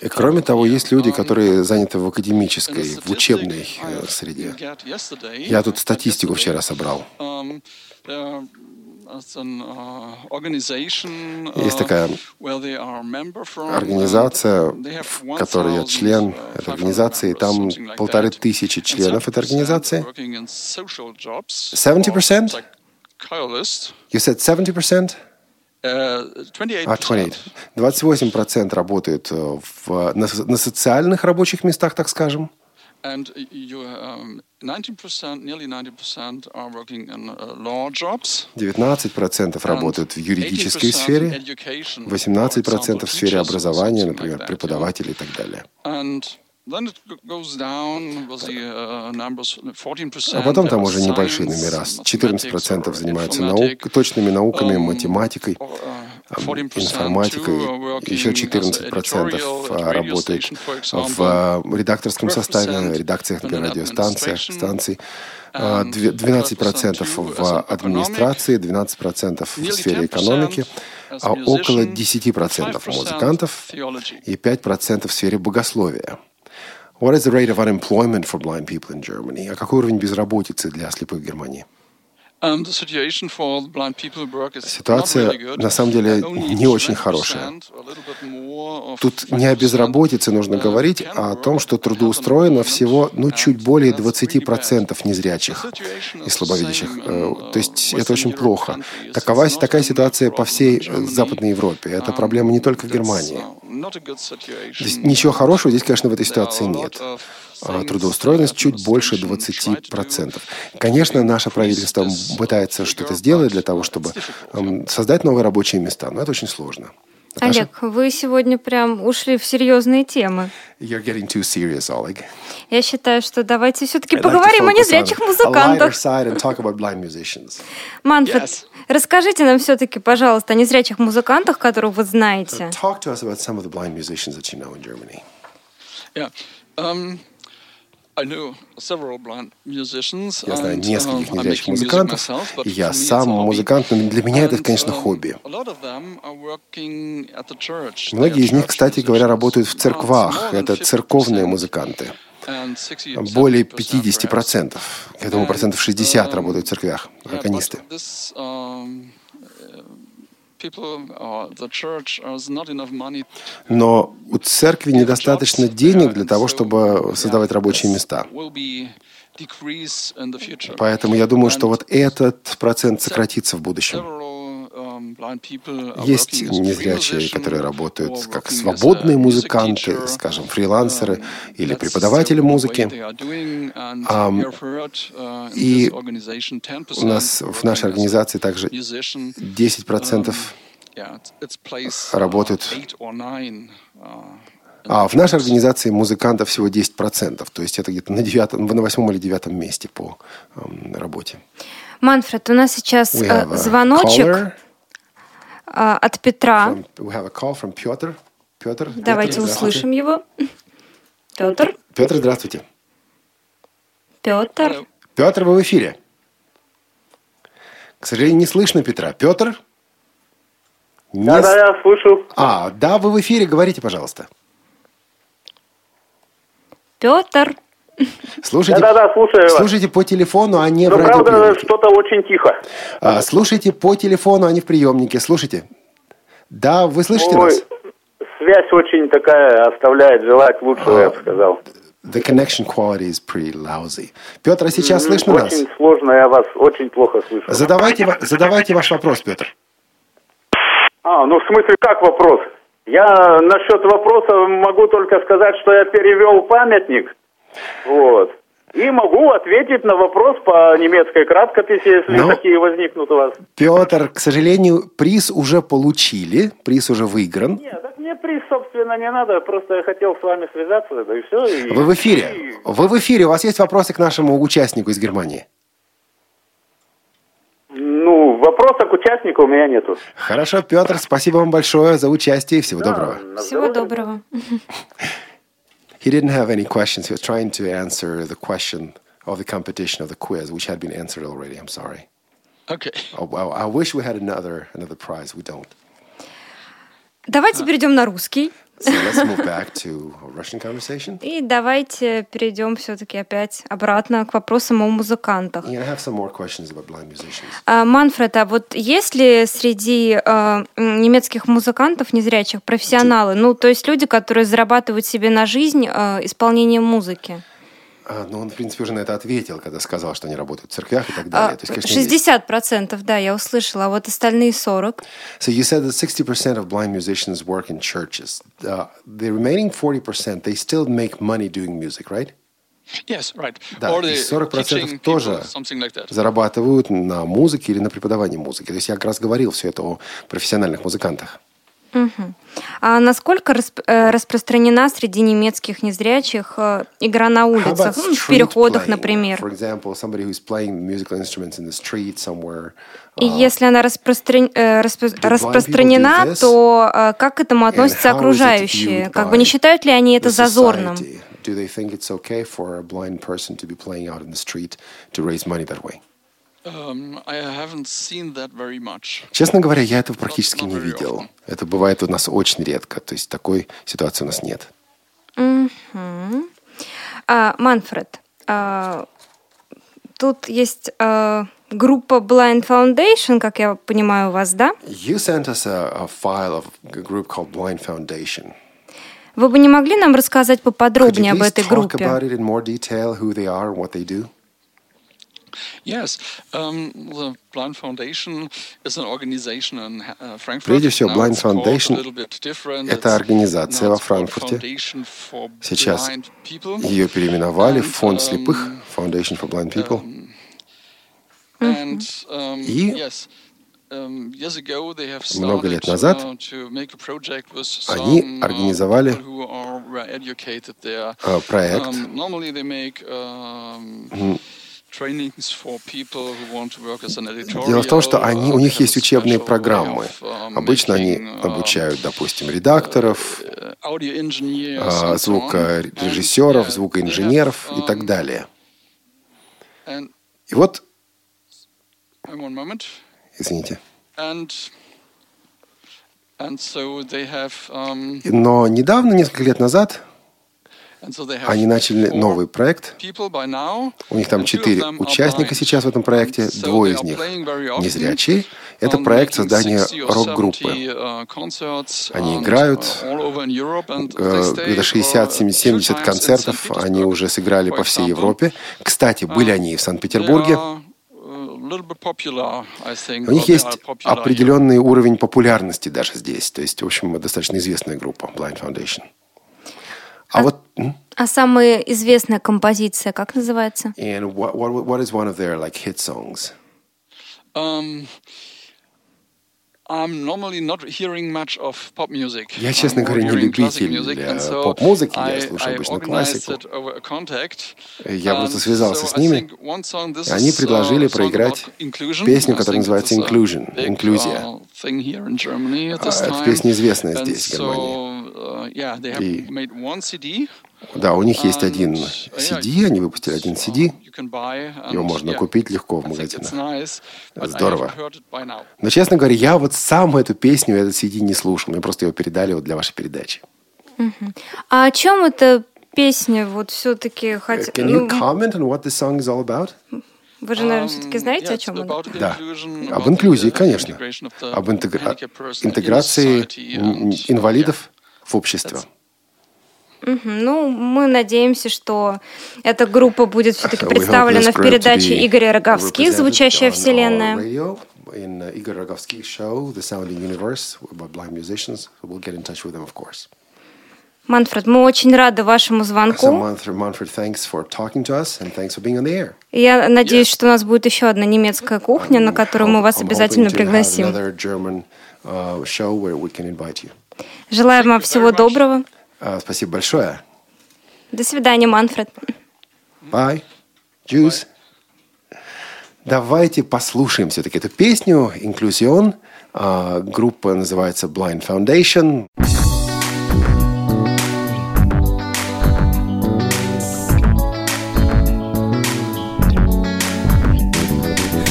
Speaker 2: и кроме того, есть люди, которые заняты в академической, в учебной э, среде. Я тут статистику вчера собрал.
Speaker 5: Um, uh,
Speaker 2: есть такая организация, в которой я член uh, этой организации. Там полторы тысячи членов этой организации. 70%? You said 70%?
Speaker 5: А,
Speaker 2: 28%. 28% работают в, на, на социальных рабочих местах, так скажем.
Speaker 5: And you, um, 19%, nearly 90% are working in uh, law jobs.
Speaker 2: 19% работают в юридической сфере, 18% в сфере образования, например, преподаватели и так далее. А потом там уже небольшие номера. 14% занимаются наук, точными науками, математикой, uh, информатикой. Еще 14% работают в редакторском составе, редакциях, например, радиостанций, станций. 12% в администрации, 12% в сфере экономики, а около 10% музыкантов и 5% в сфере богословия. What is the rate of unemployment for blind people in Germany? А какой уровень безработицы для слепых в Германии?
Speaker 5: Um,
Speaker 2: Ситуация на самом деле не очень хорошая. Тут не о безработице нужно uh, говорить, а о том, что трудоустроено всего ну, чуть более 20% незрячих и слабовидящих. Э, то есть это очень плохо. Такова, такая ситуация по всей э, Западной Европе. Это um, проблема не только в Германии.
Speaker 5: Uh,
Speaker 2: ничего хорошего здесь, конечно, в этой ситуации нет. А трудоустроенность чуть больше 20%. Конечно, наше правительство пытается что-то сделать для того, чтобы создать новые рабочие места, но это очень сложно.
Speaker 3: Наташа? Олег, вы сегодня прям ушли в серьезные темы.
Speaker 2: You're getting too serious, Oleg.
Speaker 3: Я считаю, что давайте все-таки поговорим like о незрячих музыкантах. Манфред, yes. расскажите нам все-таки, пожалуйста, о незрячих музыкантах, которых вы знаете.
Speaker 2: So talk to us about some of the blind musicians that you know in Germany.
Speaker 5: Yeah. Um, я знаю
Speaker 2: нескольких незрячих музыкантов, и я сам музыкант, но для меня это, конечно, uh, хобби. Многие из них, кстати говоря, работают в церквах. Это церковные музыканты. Более 50%, я думаю, процентов 60 um, работают в церквях, органисты. Но у церкви недостаточно денег для того, чтобы создавать рабочие места. Поэтому я думаю, что вот этот процент сократится в будущем. Есть незрячие, которые работают как свободные музыканты, скажем, фрилансеры или преподаватели музыки. И у нас в нашей организации также 10% работают а в нашей организации музыкантов всего 10%, то есть это где-то на, девятом, на восьмом или девятом месте по работе.
Speaker 3: Манфред, у нас сейчас э, звоночек. Caller от Петра.
Speaker 2: Петр. Петр.
Speaker 3: Давайте услышим его. Петр.
Speaker 2: Петр, здравствуйте.
Speaker 3: Петр.
Speaker 2: Петр, вы в эфире. К сожалению, не слышно Петра. Петр?
Speaker 7: Не... Да, да, я слышу.
Speaker 2: А, да, вы в эфире, говорите, пожалуйста.
Speaker 3: Петр.
Speaker 2: Слушайте,
Speaker 7: да, да, да, слушаю
Speaker 2: слушайте по телефону, а не
Speaker 7: Но,
Speaker 2: в
Speaker 7: правда, что-то очень тихо.
Speaker 2: А, слушайте по телефону, а не в приемнике. Слушайте. Да, вы слышите Ой, нас?
Speaker 7: Связь очень такая оставляет желать лучшего, а, я бы сказал.
Speaker 2: The connection quality is pretty lousy. Петр, а сейчас mm, слышно
Speaker 7: очень
Speaker 2: нас?
Speaker 7: Очень сложно, я вас очень плохо слышу.
Speaker 2: Задавайте, задавайте ваш вопрос, Петр.
Speaker 7: А, ну в смысле, как вопрос? Я насчет вопроса могу только сказать, что я перевел памятник вот. И могу ответить на вопрос по немецкой краткописи, если Но, ну, такие возникнут у вас.
Speaker 2: Петр, к сожалению, приз уже получили, приз уже выигран.
Speaker 7: Нет, так мне приз, собственно, не надо, просто я хотел с вами связаться, да и все. И...
Speaker 2: Вы в эфире, вы в эфире, у вас есть вопросы к нашему участнику из Германии?
Speaker 7: Ну, вопроса к участнику у меня нету.
Speaker 2: Хорошо, Петр, спасибо вам большое за участие и всего да, доброго.
Speaker 3: Всего доброго. *laughs*
Speaker 2: he didn't have any questions. He was trying to answer the question of the competition of the quiz, which had been answered already. I'm sorry.
Speaker 5: Okay.
Speaker 2: Oh, wow. I wish we had another another prize. We don't.
Speaker 3: Давайте перейдем на русский.
Speaker 2: So let's move back to Russian conversation.
Speaker 3: И давайте перейдем все-таки опять обратно к вопросам о музыкантах.
Speaker 2: Yeah, I have some more questions about blind musicians.
Speaker 3: Uh, Манфред, а вот есть ли среди uh, немецких музыкантов незрячих профессионалы, ну, то есть люди, которые зарабатывают себе на жизнь uh, исполнением музыки?
Speaker 2: А, ну, он, в принципе, уже на это ответил, когда сказал, что они работают в церквях и так далее. А,
Speaker 3: То есть, конечно, 60%, процентов, да, я услышала, а вот остальные 40%.
Speaker 2: So you said that 60% of blind musicians work in churches. Uh, the remaining 40%, they still make money doing music, right?
Speaker 5: Yes, right.
Speaker 2: Да, и 40% тоже like зарабатывают на музыке или на преподавании музыки. То есть я как раз говорил все это о профессиональных музыкантах.
Speaker 3: Угу. А насколько расп э, распространена среди немецких незрячих э, игра на улицах, ну, в переходах, например? И uh, если она распростран... э, распро... распространена, то как к этому относятся окружающие? Как бы не считают ли они это зазорным?
Speaker 2: Do they think it's okay for a blind person to be playing out in the street to raise money that way?
Speaker 5: Um,
Speaker 2: Честно говоря, я этого практически не видел. Это бывает у нас очень редко. То есть такой ситуации у нас нет.
Speaker 3: Манфред, а, тут есть а, группа Blind Foundation, как я понимаю, у вас, да?
Speaker 2: You sent us a, a file of a group called Blind Foundation.
Speaker 3: Вы бы не могли нам рассказать поподробнее об этой группе?
Speaker 5: Yes, um, the Blind Foundation is an organization in uh, Frankfurt.
Speaker 2: Прежде всего, Blind Foundation – это организация во Франкфурте. Сейчас ее переименовали в Фонд слепых, Foundation for Blind People. И много лет назад они организовали проект Дело в том, что они, у них есть учебные программы. Обычно они обучают, допустим, редакторов, звукорежиссеров, звукоинженеров и так далее. И вот... Извините. Но недавно, несколько лет назад, они начали новый проект. У них там четыре участника сейчас в этом проекте. Двое из них незрячие. Это проект создания рок-группы.
Speaker 5: Uh,
Speaker 2: они играют uh, где-то 60-70 концертов. Они уже сыграли по всей Европе. Кстати, были они и в Санкт-Петербурге. У них есть определенный уровень популярности даже здесь. То есть, в общем, достаточно известная группа Blind Foundation.
Speaker 3: А, а вот... А самая известная композиция как называется?
Speaker 2: And what, what, what is one of their like hit songs?
Speaker 5: Um, I'm normally not hearing much of pop music.
Speaker 2: Я, честно говоря, не любитель поп-музыки, я слушаю обычно классику. Я просто связался с ними, и они предложили проиграть песню, которая называется Inclusion, инклюзия. Это песня известная здесь, в Германии. И, да, у них есть один CD, они выпустили один CD. Его можно купить легко в магазинах. Здорово. Но, честно говоря, я вот сам эту песню, этот CD не слушал. Мне просто его передали вот для вашей передачи.
Speaker 3: А о чем эта песня вот все-таки
Speaker 2: хотя... Can you comment on what this song is all about?
Speaker 3: Вы же, наверное, все-таки знаете, о чем
Speaker 2: она? Да, об инклюзии, конечно. Об интегра... интеграции инвалидов в общество.
Speaker 3: Угу. Ну, мы надеемся, что эта группа будет все-таки представлена в передаче Игоря Роговских «Звучащая вселенная».
Speaker 2: in uh, Igor Rogovsky's show, The Sounding Universe, about blind musicians. We'll get in touch with them, of course.
Speaker 3: Манфред, мы очень рады вашему звонку. Я надеюсь, что у нас будет еще одна немецкая кухня, на которую мы вас обязательно пригласим. Желаем вам всего доброго.
Speaker 2: Uh, спасибо большое.
Speaker 3: До свидания, Манфред.
Speaker 2: Bye. Juice. Давайте послушаем все-таки эту песню «Инклюзион». Uh, группа называется Blind Foundation.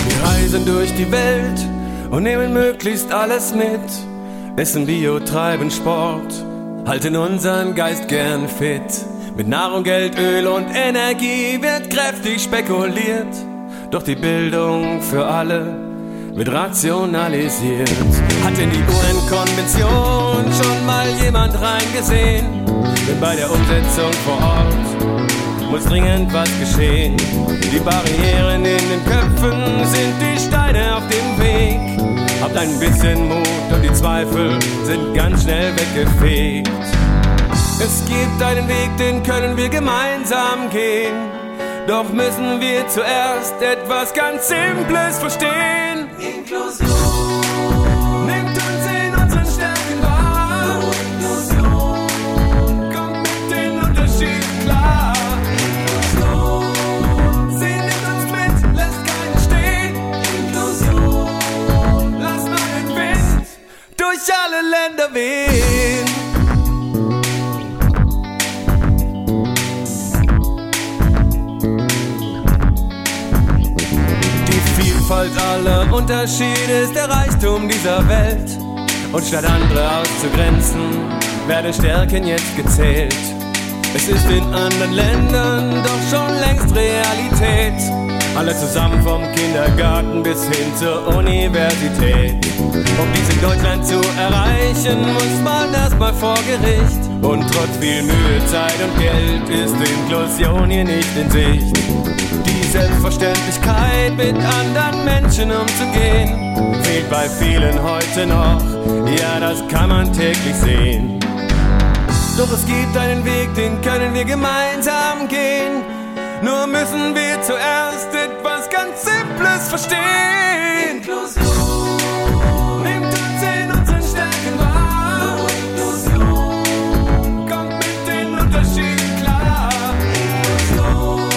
Speaker 8: Wir reisen durch die Welt und nehmen möglichst alles mit. Essen Bio, treiben Sport, halten unseren Geist gern fit. Mit Nahrung, Geld, Öl und Energie wird kräftig spekuliert. Doch die Bildung für alle wird rationalisiert. Hat in die UN-Konvention schon mal jemand reingesehen? Denn bei der Umsetzung vor Ort muss dringend was geschehen. Die Barrieren in den Köpfen sind die Steine auf dem Weg. Habt ein bisschen Mut und die Zweifel sind ganz schnell weggefegt. Es gibt einen Weg, den können wir gemeinsam gehen. Doch müssen wir zuerst etwas ganz Simples verstehen. Inklusion. Länder wehen. Vielfalt aller Unterschiede ist der Reichtum dieser Welt. Und statt andere auszugrenzen, werden Stärken jetzt gezählt. Es ist in anderen Ländern doch schon längst Realität. Alle zusammen vom Kindergarten bis hin zur Universität. Um dies in Deutschland zu erreichen, muss man erstmal vor Gericht. Und trotz viel Mühe, Zeit und Geld ist Inklusion hier nicht in Sicht. Selbstverständlichkeit, mit anderen Menschen umzugehen, fehlt bei vielen heute noch. Ja, das kann man täglich sehen. Doch es gibt einen Weg, den können wir gemeinsam gehen. Nur müssen wir zuerst etwas ganz Simples verstehen. Inklusion. Nimmt uns in unseren Stärken wahr. Inklusion. Kommt mit den Unterschieden klar. Inklusion.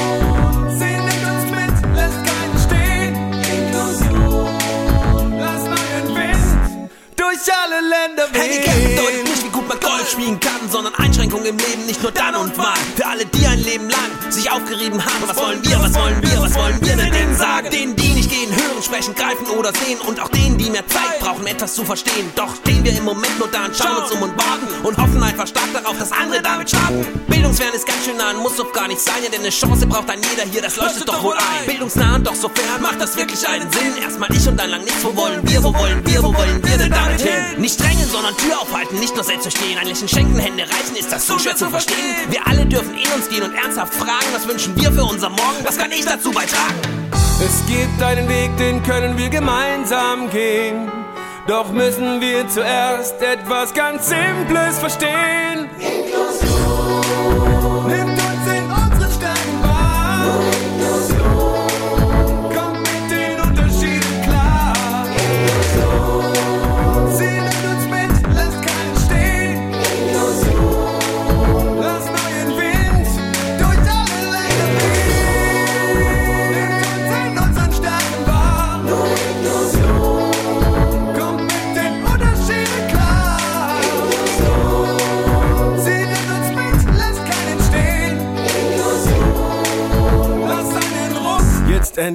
Speaker 8: Sie nimmt uns mit, lässt keinen stehen. Inklusion. Lass neuen Wind durch alle Länder
Speaker 9: wehen. Hey, deutet nicht, wie gut man Golf spielen kann, sondern Einschränkungen im Leben nicht nur dann und wann. Für alle, die ein Leben lang sich aufgerieben haben, was wollen wir, was wollen wir, was wollen wir denn, sagen? Denen, die nicht gehen, hören, sprechen, greifen oder sehen und auch denen, die mehr Zeit brauchen, etwas zu verstehen. Doch stehen wir im Moment nur da und schauen uns um und warten und hoffen einfach stark darauf, dass andere damit starten. Bildungswert ist ganz schön nah und muss doch gar nicht sein, denn eine Chance braucht ein jeder hier, das leuchtet doch wohl ein. Bildungsnah und doch sofern macht das wirklich einen Sinn. Erstmal ich und dann lang nichts, wo wollen wir, wo wollen wir, wo wollen wir denn damit hin? Nicht drängen, sondern Tür aufhalten, nicht nur selbst verstehen. Ein Lächeln schenken, Hände reichen, ist das so schwer zu verstehen? Wir alle dürfen in uns gehen und ernsthaft fragen, was wünschen wir für unser Morgen, was kann ich dazu beitragen?
Speaker 8: Es gibt einen Weg, den können wir gemeinsam gehen. Doch müssen wir zuerst etwas ganz Simples verstehen. Inklusion.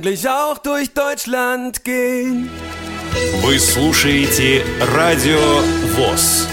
Speaker 8: Endlich auch durch Deutschland gehen.
Speaker 1: Вы слушаете Радио ВОЗ.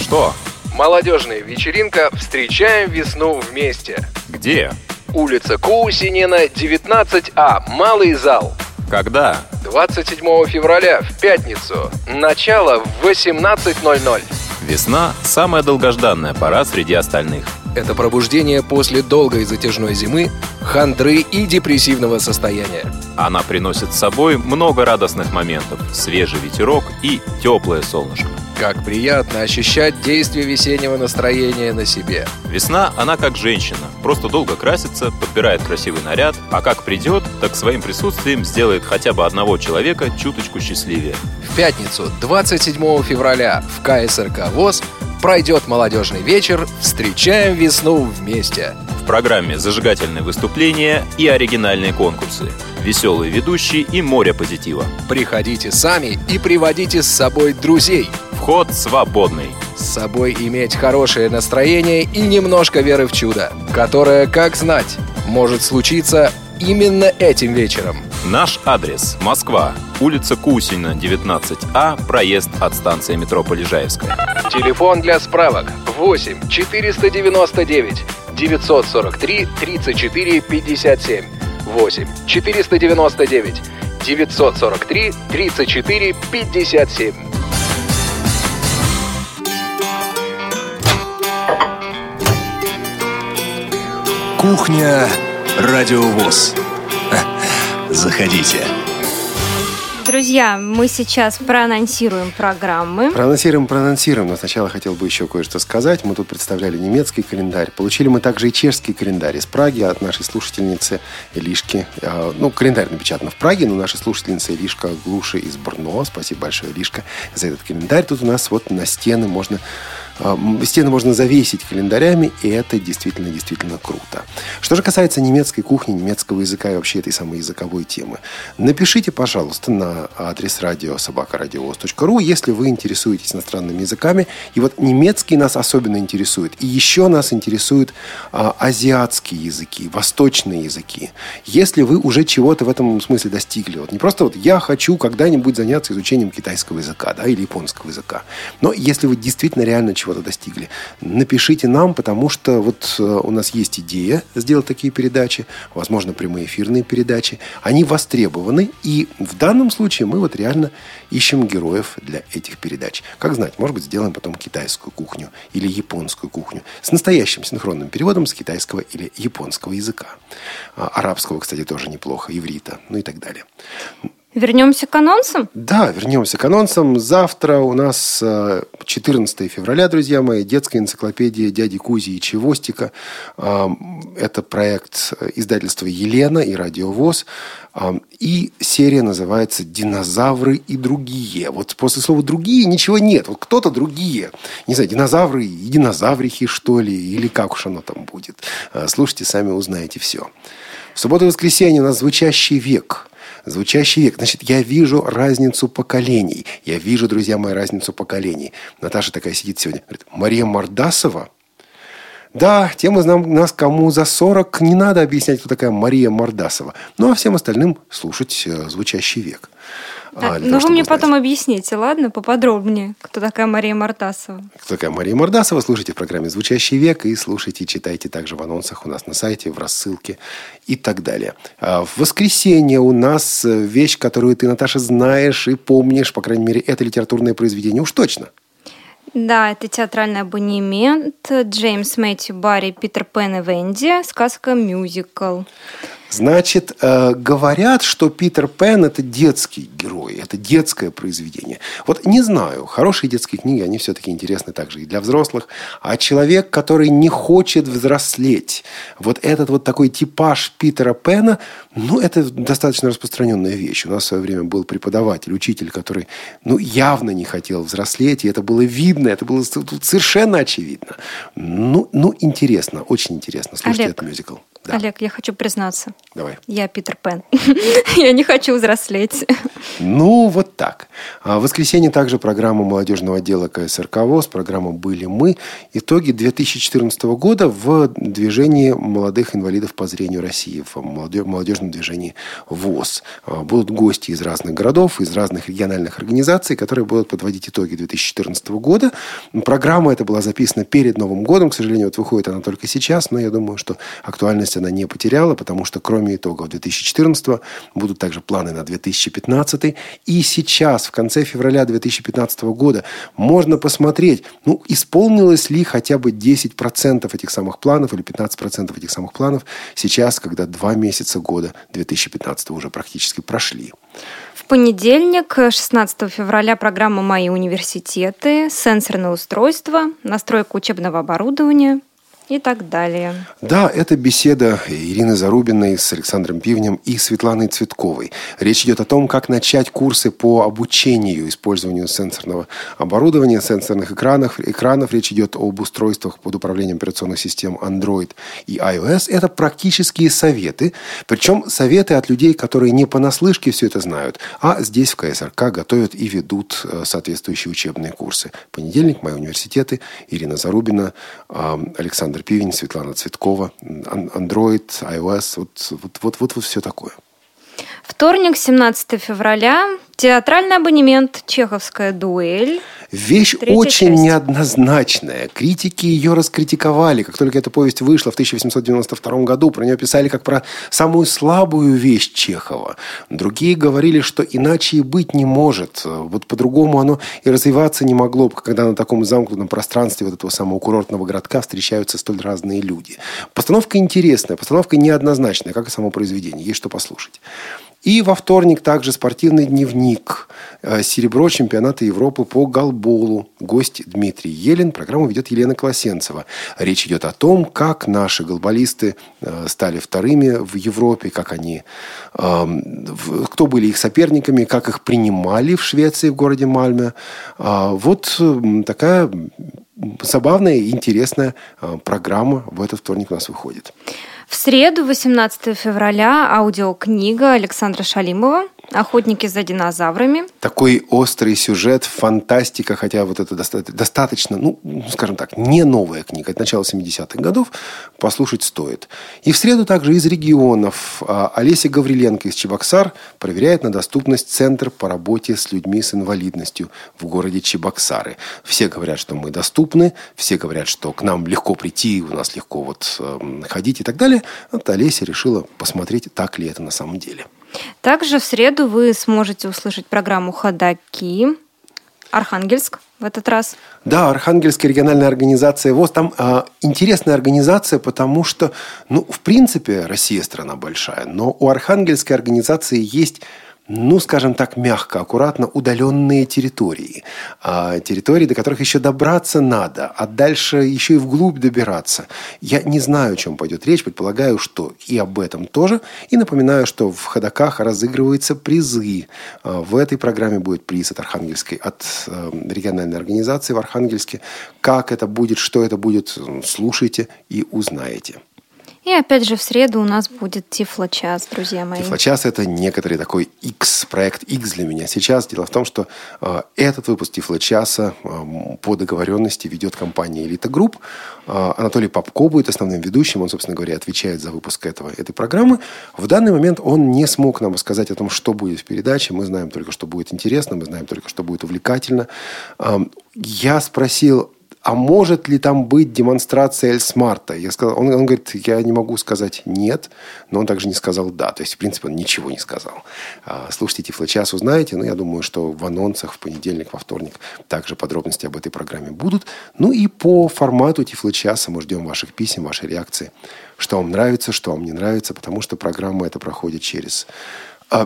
Speaker 1: Что?
Speaker 10: Молодежная вечеринка «Встречаем весну вместе».
Speaker 1: Где?
Speaker 10: Улица Кусинина, 19А, Малый зал.
Speaker 1: Когда?
Speaker 10: 27 февраля, в пятницу. Начало в 18.00.
Speaker 1: Весна – самая долгожданная пора среди остальных.
Speaker 11: Это пробуждение после долгой затяжной зимы, хандры и депрессивного состояния.
Speaker 1: Она приносит с собой много радостных моментов, свежий ветерок и теплое солнышко.
Speaker 11: Как приятно ощущать действие весеннего настроения на себе.
Speaker 1: Весна, она как женщина, просто долго красится, подбирает красивый наряд, а как придет, так своим присутствием сделает хотя бы одного человека чуточку счастливее.
Speaker 11: В пятницу, 27 февраля, в КСРК ВОЗ пройдет молодежный вечер «Встречаем весну вместе».
Speaker 1: В программе зажигательные выступления и оригинальные конкурсы, веселые ведущие и море позитива.
Speaker 11: Приходите сами и приводите с собой друзей.
Speaker 1: Вход свободный.
Speaker 11: С собой иметь хорошее настроение и немножко веры в чудо, которое, как знать, может случиться именно этим вечером.
Speaker 1: Наш адрес – Москва, улица Кусина, 19А, проезд от станции метро Полежаевская.
Speaker 10: Телефон для справок 8 499 943 34 57. 8 499 943 34 57.
Speaker 1: Кухня Радиовоз. Заходите.
Speaker 3: Друзья, мы сейчас проанонсируем программы.
Speaker 2: Проанонсируем, проанонсируем. Но сначала хотел бы еще кое-что сказать. Мы тут представляли немецкий календарь. Получили мы также и чешский календарь из Праги от нашей слушательницы Илишки. А, ну, календарь напечатан в Праге, но наша слушательница Илишка Глуши из Брно. Спасибо большое, Илишка, за этот календарь. Тут у нас вот на стены можно стены можно завесить календарями, и это действительно, действительно круто. Что же касается немецкой кухни, немецкого языка и вообще этой самой языковой темы, напишите, пожалуйста, на адрес радио собакарадиовоз.ру, если вы интересуетесь иностранными языками. И вот немецкий нас особенно интересует. И еще нас интересуют а, азиатские языки, восточные языки. Если вы уже чего-то в этом смысле достигли, вот не просто вот я хочу когда-нибудь заняться изучением китайского языка да, или японского языка, но если вы действительно реально чего чего-то достигли, напишите нам, потому что вот э, у нас есть идея сделать такие передачи, возможно, прямые эфирные передачи. Они востребованы, и в данном случае мы вот реально ищем героев для этих передач. Как знать, может быть, сделаем потом китайскую кухню или японскую кухню с настоящим синхронным переводом с китайского или японского языка. А, арабского, кстати, тоже неплохо, иврита, ну и так далее.
Speaker 3: Вернемся к анонсам?
Speaker 2: Да, вернемся к анонсам. Завтра у нас 14 э, февраля, друзья мои, детская энциклопедия дяди Кузи и Чевостика. Это проект издательства «Елена» и «Радиовоз». И серия называется «Динозавры и другие». Вот после слова «другие» ничего нет. Вот кто-то другие. Не знаю, динозавры и динозаврихи, что ли, или как уж оно там будет. А, слушайте, сами узнаете все. В субботу и воскресенье у нас «Звучащий век». Звучащий век. Значит, я вижу разницу поколений. Я вижу, друзья мои, разницу поколений. Наташа такая сидит сегодня. Говорит, Мария Мордасова? Да, тем из нас, кому за 40, не надо объяснять, кто такая Мария Мордасова. Ну, а всем остальным слушать э, «Звучащий век».
Speaker 3: А, ну, вы мне узнать. потом объясните, ладно, поподробнее, кто такая Мария Мордасова.
Speaker 2: Кто такая Мария Мордасова, слушайте в программе «Звучащий век» и слушайте, читайте также в анонсах у нас на сайте, в рассылке и так далее. А в воскресенье у нас э, вещь, которую ты, Наташа, знаешь и помнишь, по крайней мере, это литературное произведение уж точно.
Speaker 3: Да, это театральный абонемент. Джеймс Мэтью Барри, Питер Пен и Венди. Сказка «Мюзикл».
Speaker 2: Значит, э, говорят, что Питер Пен – это детский герой, это детское произведение. Вот не знаю, хорошие детские книги, они все-таки интересны также и для взрослых. А человек, который не хочет взрослеть, вот этот вот такой типаж Питера Пена, ну, это достаточно распространенная вещь. У нас в свое время был преподаватель, учитель, который, ну, явно не хотел взрослеть, и это было видно, это было совершенно очевидно. Ну, ну интересно, очень интересно. Слушайте
Speaker 3: Олег,
Speaker 2: этот мюзикл.
Speaker 3: Да. Олег, я хочу признаться.
Speaker 2: Давай.
Speaker 3: Я Питер Пен. *laughs* я не хочу взрослеть.
Speaker 2: Ну, вот так. А в воскресенье также программа молодежного отдела КСРК ВОЗ, программа «Были мы». Итоги 2014 года в движении молодых инвалидов по зрению России, в молодежном движении ВОЗ. А, будут гости из разных городов, из разных региональных организаций, которые будут подводить итоги 2014 года. Программа эта была записана перед Новым годом. К сожалению, вот выходит она только сейчас, но я думаю, что актуальность она не потеряла, потому что кроме итогов 2014 будут также планы на 2015. И сейчас, в конце февраля 2015 года, можно посмотреть, ну, исполнилось ли хотя бы 10% этих самых планов или 15% этих самых планов сейчас, когда два месяца года 2015 уже практически прошли.
Speaker 3: В понедельник, 16 февраля, программа «Мои университеты», сенсорное устройство, настройка учебного оборудования, и так далее.
Speaker 2: Да, это беседа Ирины Зарубиной с Александром Пивнем и Светланой Цветковой. Речь идет о том, как начать курсы по обучению использованию сенсорного оборудования, сенсорных экранов. экранов. Речь идет об устройствах под управлением операционных систем Android и iOS. Это практические советы, причем советы от людей, которые не понаслышке все это знают, а здесь в КСРК готовят и ведут э, соответствующие учебные курсы. Понедельник, мои университеты, Ирина Зарубина, Александр Александр Пивень, Светлана Цветкова, Android, iOS, вот, вот, вот, вот, вот все такое.
Speaker 3: Вторник, 17 февраля. Театральный абонемент «Чеховская дуэль».
Speaker 2: Вещь Третья очень часть. неоднозначная. Критики ее раскритиковали. Как только эта повесть вышла в 1892 году, про нее писали как про самую слабую вещь Чехова. Другие говорили, что иначе и быть не может. Вот по-другому оно и развиваться не могло, когда на таком замкнутом пространстве вот этого самого курортного городка встречаются столь разные люди. Постановка интересная, постановка неоднозначная, как и само произведение. Есть что послушать. И во вторник также спортивный дневник. Э, серебро чемпионата Европы по голболу. Гость Дмитрий Елен. Программу ведет Елена Колосенцева. Речь идет о том, как наши голболисты э, стали вторыми в Европе, как они, эм, кто были их соперниками, как их принимали в Швеции, в городе Мальме. А, вот такая забавная и интересная э, программа в этот вторник у нас выходит.
Speaker 3: В среду, 18 февраля, аудиокнига Александра Шалимова Охотники за динозаврами.
Speaker 2: Такой острый сюжет, фантастика, хотя вот это достаточно, ну, скажем так, не новая книга, от начала 70-х годов, послушать стоит. И в среду также из регионов а, Олеся Гавриленко из Чебоксар проверяет на доступность Центр по работе с людьми с инвалидностью в городе Чебоксары. Все говорят, что мы доступны, все говорят, что к нам легко прийти, у нас легко вот э, ходить и так далее. Вот Олеся решила посмотреть, так ли это на самом деле.
Speaker 3: Также в среду вы сможете услышать программу «Ходаки». Архангельск в этот раз.
Speaker 2: Да, Архангельская региональная организация ВОЗ. Там э, интересная организация, потому что, ну, в принципе, Россия страна большая, но у Архангельской организации есть ну, скажем так, мягко, аккуратно, удаленные территории. А, территории, до которых еще добраться надо, а дальше еще и вглубь добираться. Я не знаю, о чем пойдет речь, предполагаю, что и об этом тоже. И напоминаю, что в ходаках разыгрываются призы. А, в этой программе будет приз от Архангельской, от э, региональной организации в Архангельске. Как это будет, что это будет, слушайте и узнаете.
Speaker 3: И опять же в среду у нас будет Тифлочас, друзья мои.
Speaker 2: Тифлочас – это некоторый такой X, проект X для меня сейчас. Дело в том, что э, этот выпуск Тифлочаса э, по договоренности ведет компания «Элита Групп». Э, Анатолий Попко будет основным ведущим. Он, собственно говоря, отвечает за выпуск этого, этой программы. В данный момент он не смог нам рассказать о том, что будет в передаче. Мы знаем только, что будет интересно, мы знаем только, что будет увлекательно. Э, я спросил а может ли там быть демонстрация Эльсмарта? Я сказал, он, он говорит, я не могу сказать нет, но он также не сказал да. То есть, в принципе, он ничего не сказал. А, слушайте Тифлочас, узнаете. Но я думаю, что в анонсах в понедельник, во вторник также подробности об этой программе будут. Ну и по формату Тифлочаса мы ждем ваших писем, вашей реакции. Что вам нравится, что вам не нравится, потому что программа эта проходит через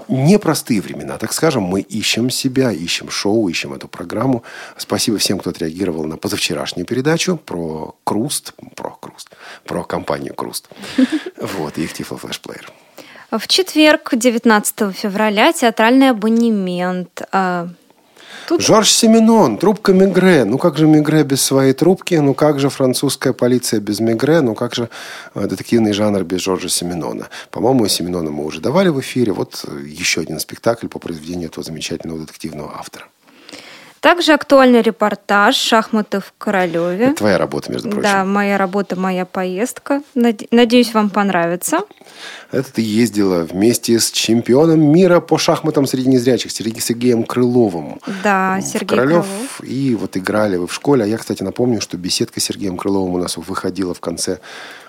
Speaker 2: непростые времена, так скажем, мы ищем себя, ищем шоу, ищем эту программу. Спасибо всем, кто отреагировал на позавчерашнюю передачу про Круст, про Круст, про компанию Круст. *laughs* Вот, и их Тифло флешплеер.
Speaker 3: В четверг, 19 февраля, театральный абонемент.
Speaker 2: Тут... Жорж Семенон, трубка Мегре. Ну как же Мегре без своей трубки? Ну как же французская полиция без Мегре? Ну как же э, детективный жанр без Жоржа Семенона? По-моему, Семенона мы уже давали в эфире. Вот э, еще один спектакль по произведению этого замечательного детективного автора.
Speaker 3: Также актуальный репортаж «Шахматы в Королеве».
Speaker 2: Это твоя работа, между прочим.
Speaker 3: Да, моя работа, моя поездка. Надеюсь, вам понравится.
Speaker 2: Это ты ездила вместе с чемпионом мира по шахматам среди незрячих Сергеем Крыловым.
Speaker 3: Да, Сергей Королев. Крылов.
Speaker 2: И вот играли вы в школе. А я, кстати, напомню, что беседка с Сергеем Крыловым у нас выходила в конце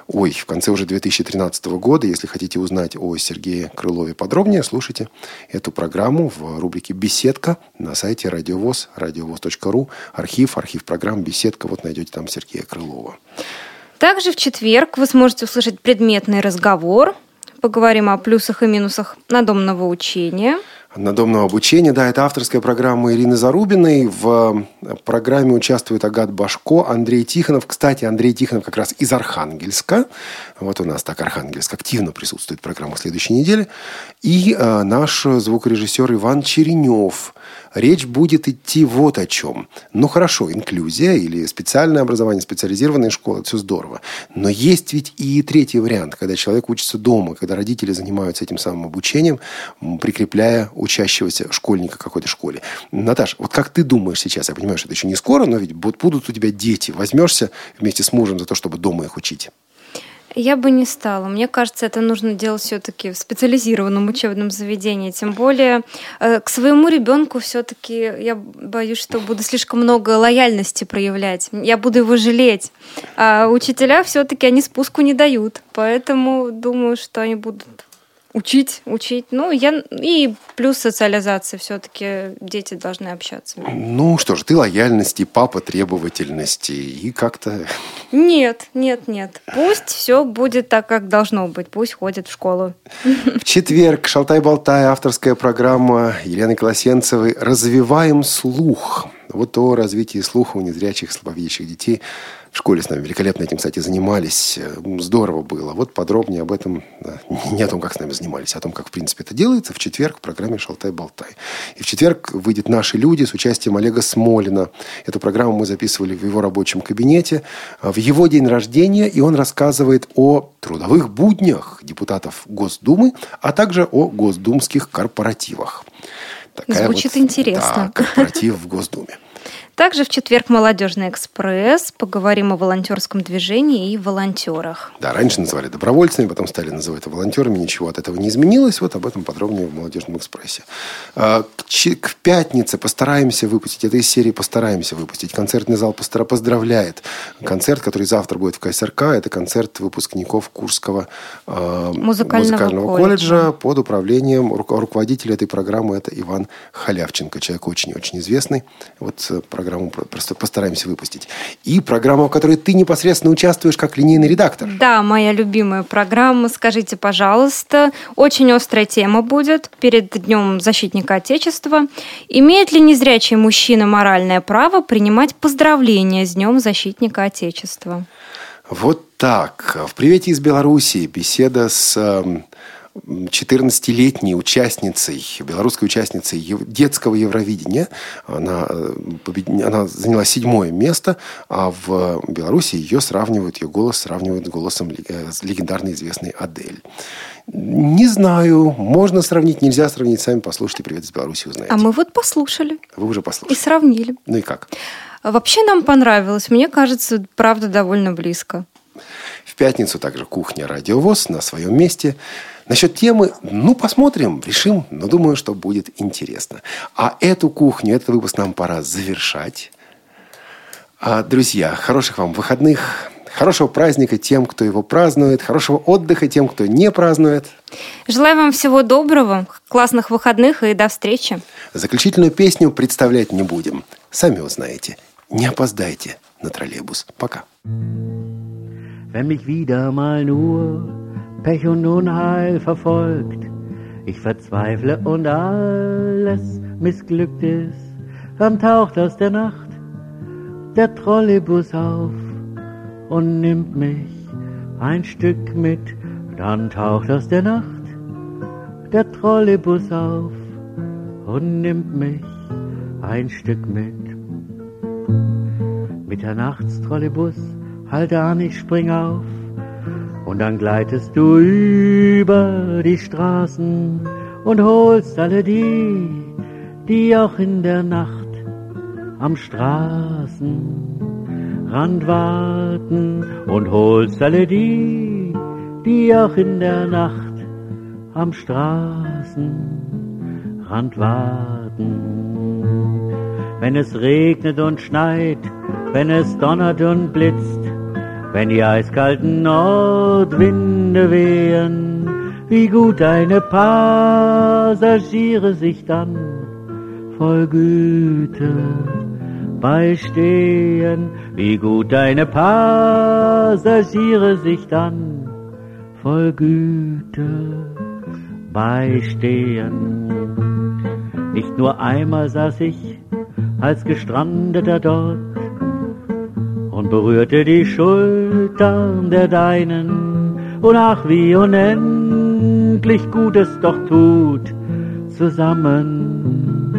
Speaker 2: ой, в конце уже 2013 года. Если хотите узнать о Сергее Крылове подробнее, слушайте эту программу в рубрике «Беседка» на сайте радиовоз, радиовоз.ру, архив, архив программ «Беседка». Вот найдете там Сергея Крылова.
Speaker 3: Также в четверг вы сможете услышать предметный разговор. Поговорим о плюсах и минусах надомного учения –
Speaker 2: надомного обучения. Да, это авторская программа Ирины Зарубиной. В программе участвует Агат Башко, Андрей Тихонов. Кстати, Андрей Тихонов как раз из Архангельска. Вот у нас так Архангельск активно присутствует в программе следующей недели. И э, наш звукорежиссер Иван Черенев – Речь будет идти вот о чем. Ну хорошо, инклюзия или специальное образование, специализированная школа, это все здорово. Но есть ведь и третий вариант, когда человек учится дома, когда родители занимаются этим самым обучением, прикрепляя учащегося школьника какой-то школе. Наташ, вот как ты думаешь сейчас, я понимаю, что это еще не скоро, но ведь будут у тебя дети, возьмешься вместе с мужем за то, чтобы дома их учить?
Speaker 3: Я бы не стала. Мне кажется, это нужно делать все-таки в специализированном учебном заведении. Тем более э, к своему ребенку все-таки я боюсь, что буду слишком много лояльности проявлять. Я буду его жалеть. А учителя все-таки они спуску не дают. Поэтому думаю, что они будут учить, учить. Ну, я и плюс социализация. Все-таки дети должны общаться.
Speaker 2: Ну что ж, ты лояльности, папа требовательности и как-то...
Speaker 3: Нет, нет, нет. Пусть все будет так, как должно быть. Пусть ходит в школу.
Speaker 2: В четверг «Шалтай-болтай» авторская программа Елены Колосенцевой «Развиваем слух». Вот о развитии слуха у незрячих слабовидящих детей – в школе с нами великолепно этим, кстати, занимались. Здорово было. Вот подробнее об этом, не о том, как с нами занимались, а о том, как, в принципе, это делается, в четверг в программе «Шалтай-болтай». И в четверг выйдет «Наши люди» с участием Олега Смолина. Эту программу мы записывали в его рабочем кабинете. В его день рождения, и он рассказывает о трудовых буднях депутатов Госдумы, а также о госдумских корпоративах.
Speaker 3: Такая Звучит вот, интересно.
Speaker 2: Да, корпоратив в Госдуме.
Speaker 3: Также в четверг «Молодежный экспресс». Поговорим о волонтерском движении и волонтерах.
Speaker 2: Да, раньше называли добровольцами, потом стали называть волонтерами. Ничего от этого не изменилось. Вот об этом подробнее в «Молодежном экспрессе». А, к пятнице постараемся выпустить, это из серии «Постараемся выпустить». Концертный зал поздравляет. Концерт, который завтра будет в КСРК, это концерт выпускников Курского
Speaker 3: а, музыкального, музыкального колледжа.
Speaker 2: колледжа под управлением руководителя этой программы. Это Иван Халявченко, человек очень-очень известный. Вот э, программу просто постараемся выпустить. И программу, в которой ты непосредственно участвуешь как линейный редактор.
Speaker 3: Да, моя любимая программа. Скажите, пожалуйста, очень острая тема будет перед Днем защитника Отечества. Имеет ли незрячий мужчина моральное право принимать поздравления с Днем защитника Отечества?
Speaker 2: Вот так. В «Привете из Беларуси» беседа с эм, 14-летней участницей, белорусской участницей детского Евровидения. Она, э, она заняла седьмое место, а в Беларуси ее сравнивают, ее голос сравнивают с голосом э, легендарной известной Адель. Не знаю, можно сравнить, нельзя сравнить. Сами послушайте «Привет из Беларуси», узнаете.
Speaker 3: А мы вот послушали.
Speaker 2: Вы уже послушали.
Speaker 3: И сравнили.
Speaker 2: Ну и как?
Speaker 3: Вообще нам понравилось. Мне кажется, правда, довольно близко.
Speaker 2: В пятницу также кухня «Радиовоз» на своем месте – Насчет темы, ну, посмотрим, решим, но думаю, что будет интересно. А эту кухню, этот выпуск нам пора завершать. А, друзья, хороших вам выходных, хорошего праздника тем, кто его празднует, хорошего отдыха тем, кто не празднует.
Speaker 3: Желаю вам всего доброго, классных выходных и до встречи.
Speaker 2: Заключительную песню представлять не будем. Сами узнаете. Не опоздайте на троллейбус. Пока.
Speaker 12: Wenn mich wieder mal nur Pech und Unheil verfolgt. Ich verzweifle und alles missglückt ist. Dann taucht aus der Nacht der Trolleybus auf und nimmt mich ein Stück mit. Dann taucht aus der Nacht der Trolleybus auf und nimmt mich ein Stück mit. Mitternachtstrolleybus, halte an, ich spring auf und dann gleitest du über die Straßen und holst alle die, die auch in der Nacht am Straßenrand warten und holst alle die, die auch in der Nacht am Straßenrand warten. Wenn es regnet und schneit, wenn es donnert und blitzt, wenn die eiskalten Nordwinde wehen, wie gut deine Passagiere sich dann voll Güte beistehen, wie gut deine Passagiere sich dann voll Güte beistehen. Nicht nur einmal saß ich als Gestrandeter dort, und berührte die Schultern der Deinen. Und ach, wie unendlich gut es doch tut, zusammen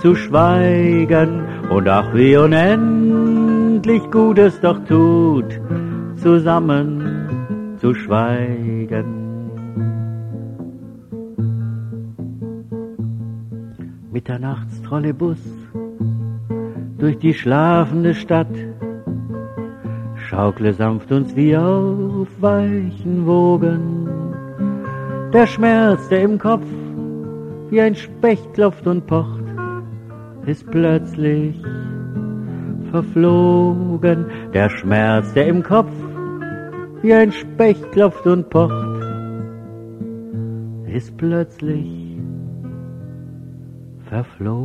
Speaker 12: zu schweigen. Und ach, wie unendlich gut es doch tut, zusammen zu schweigen. Mitternachtstrolleybus durch die schlafende Stadt Schaukle sanft uns wie auf weichen Wogen. Der Schmerz, der im Kopf wie ein Specht klopft und pocht, ist plötzlich verflogen. Der Schmerz, der im Kopf wie ein Specht klopft und pocht, ist plötzlich verflogen.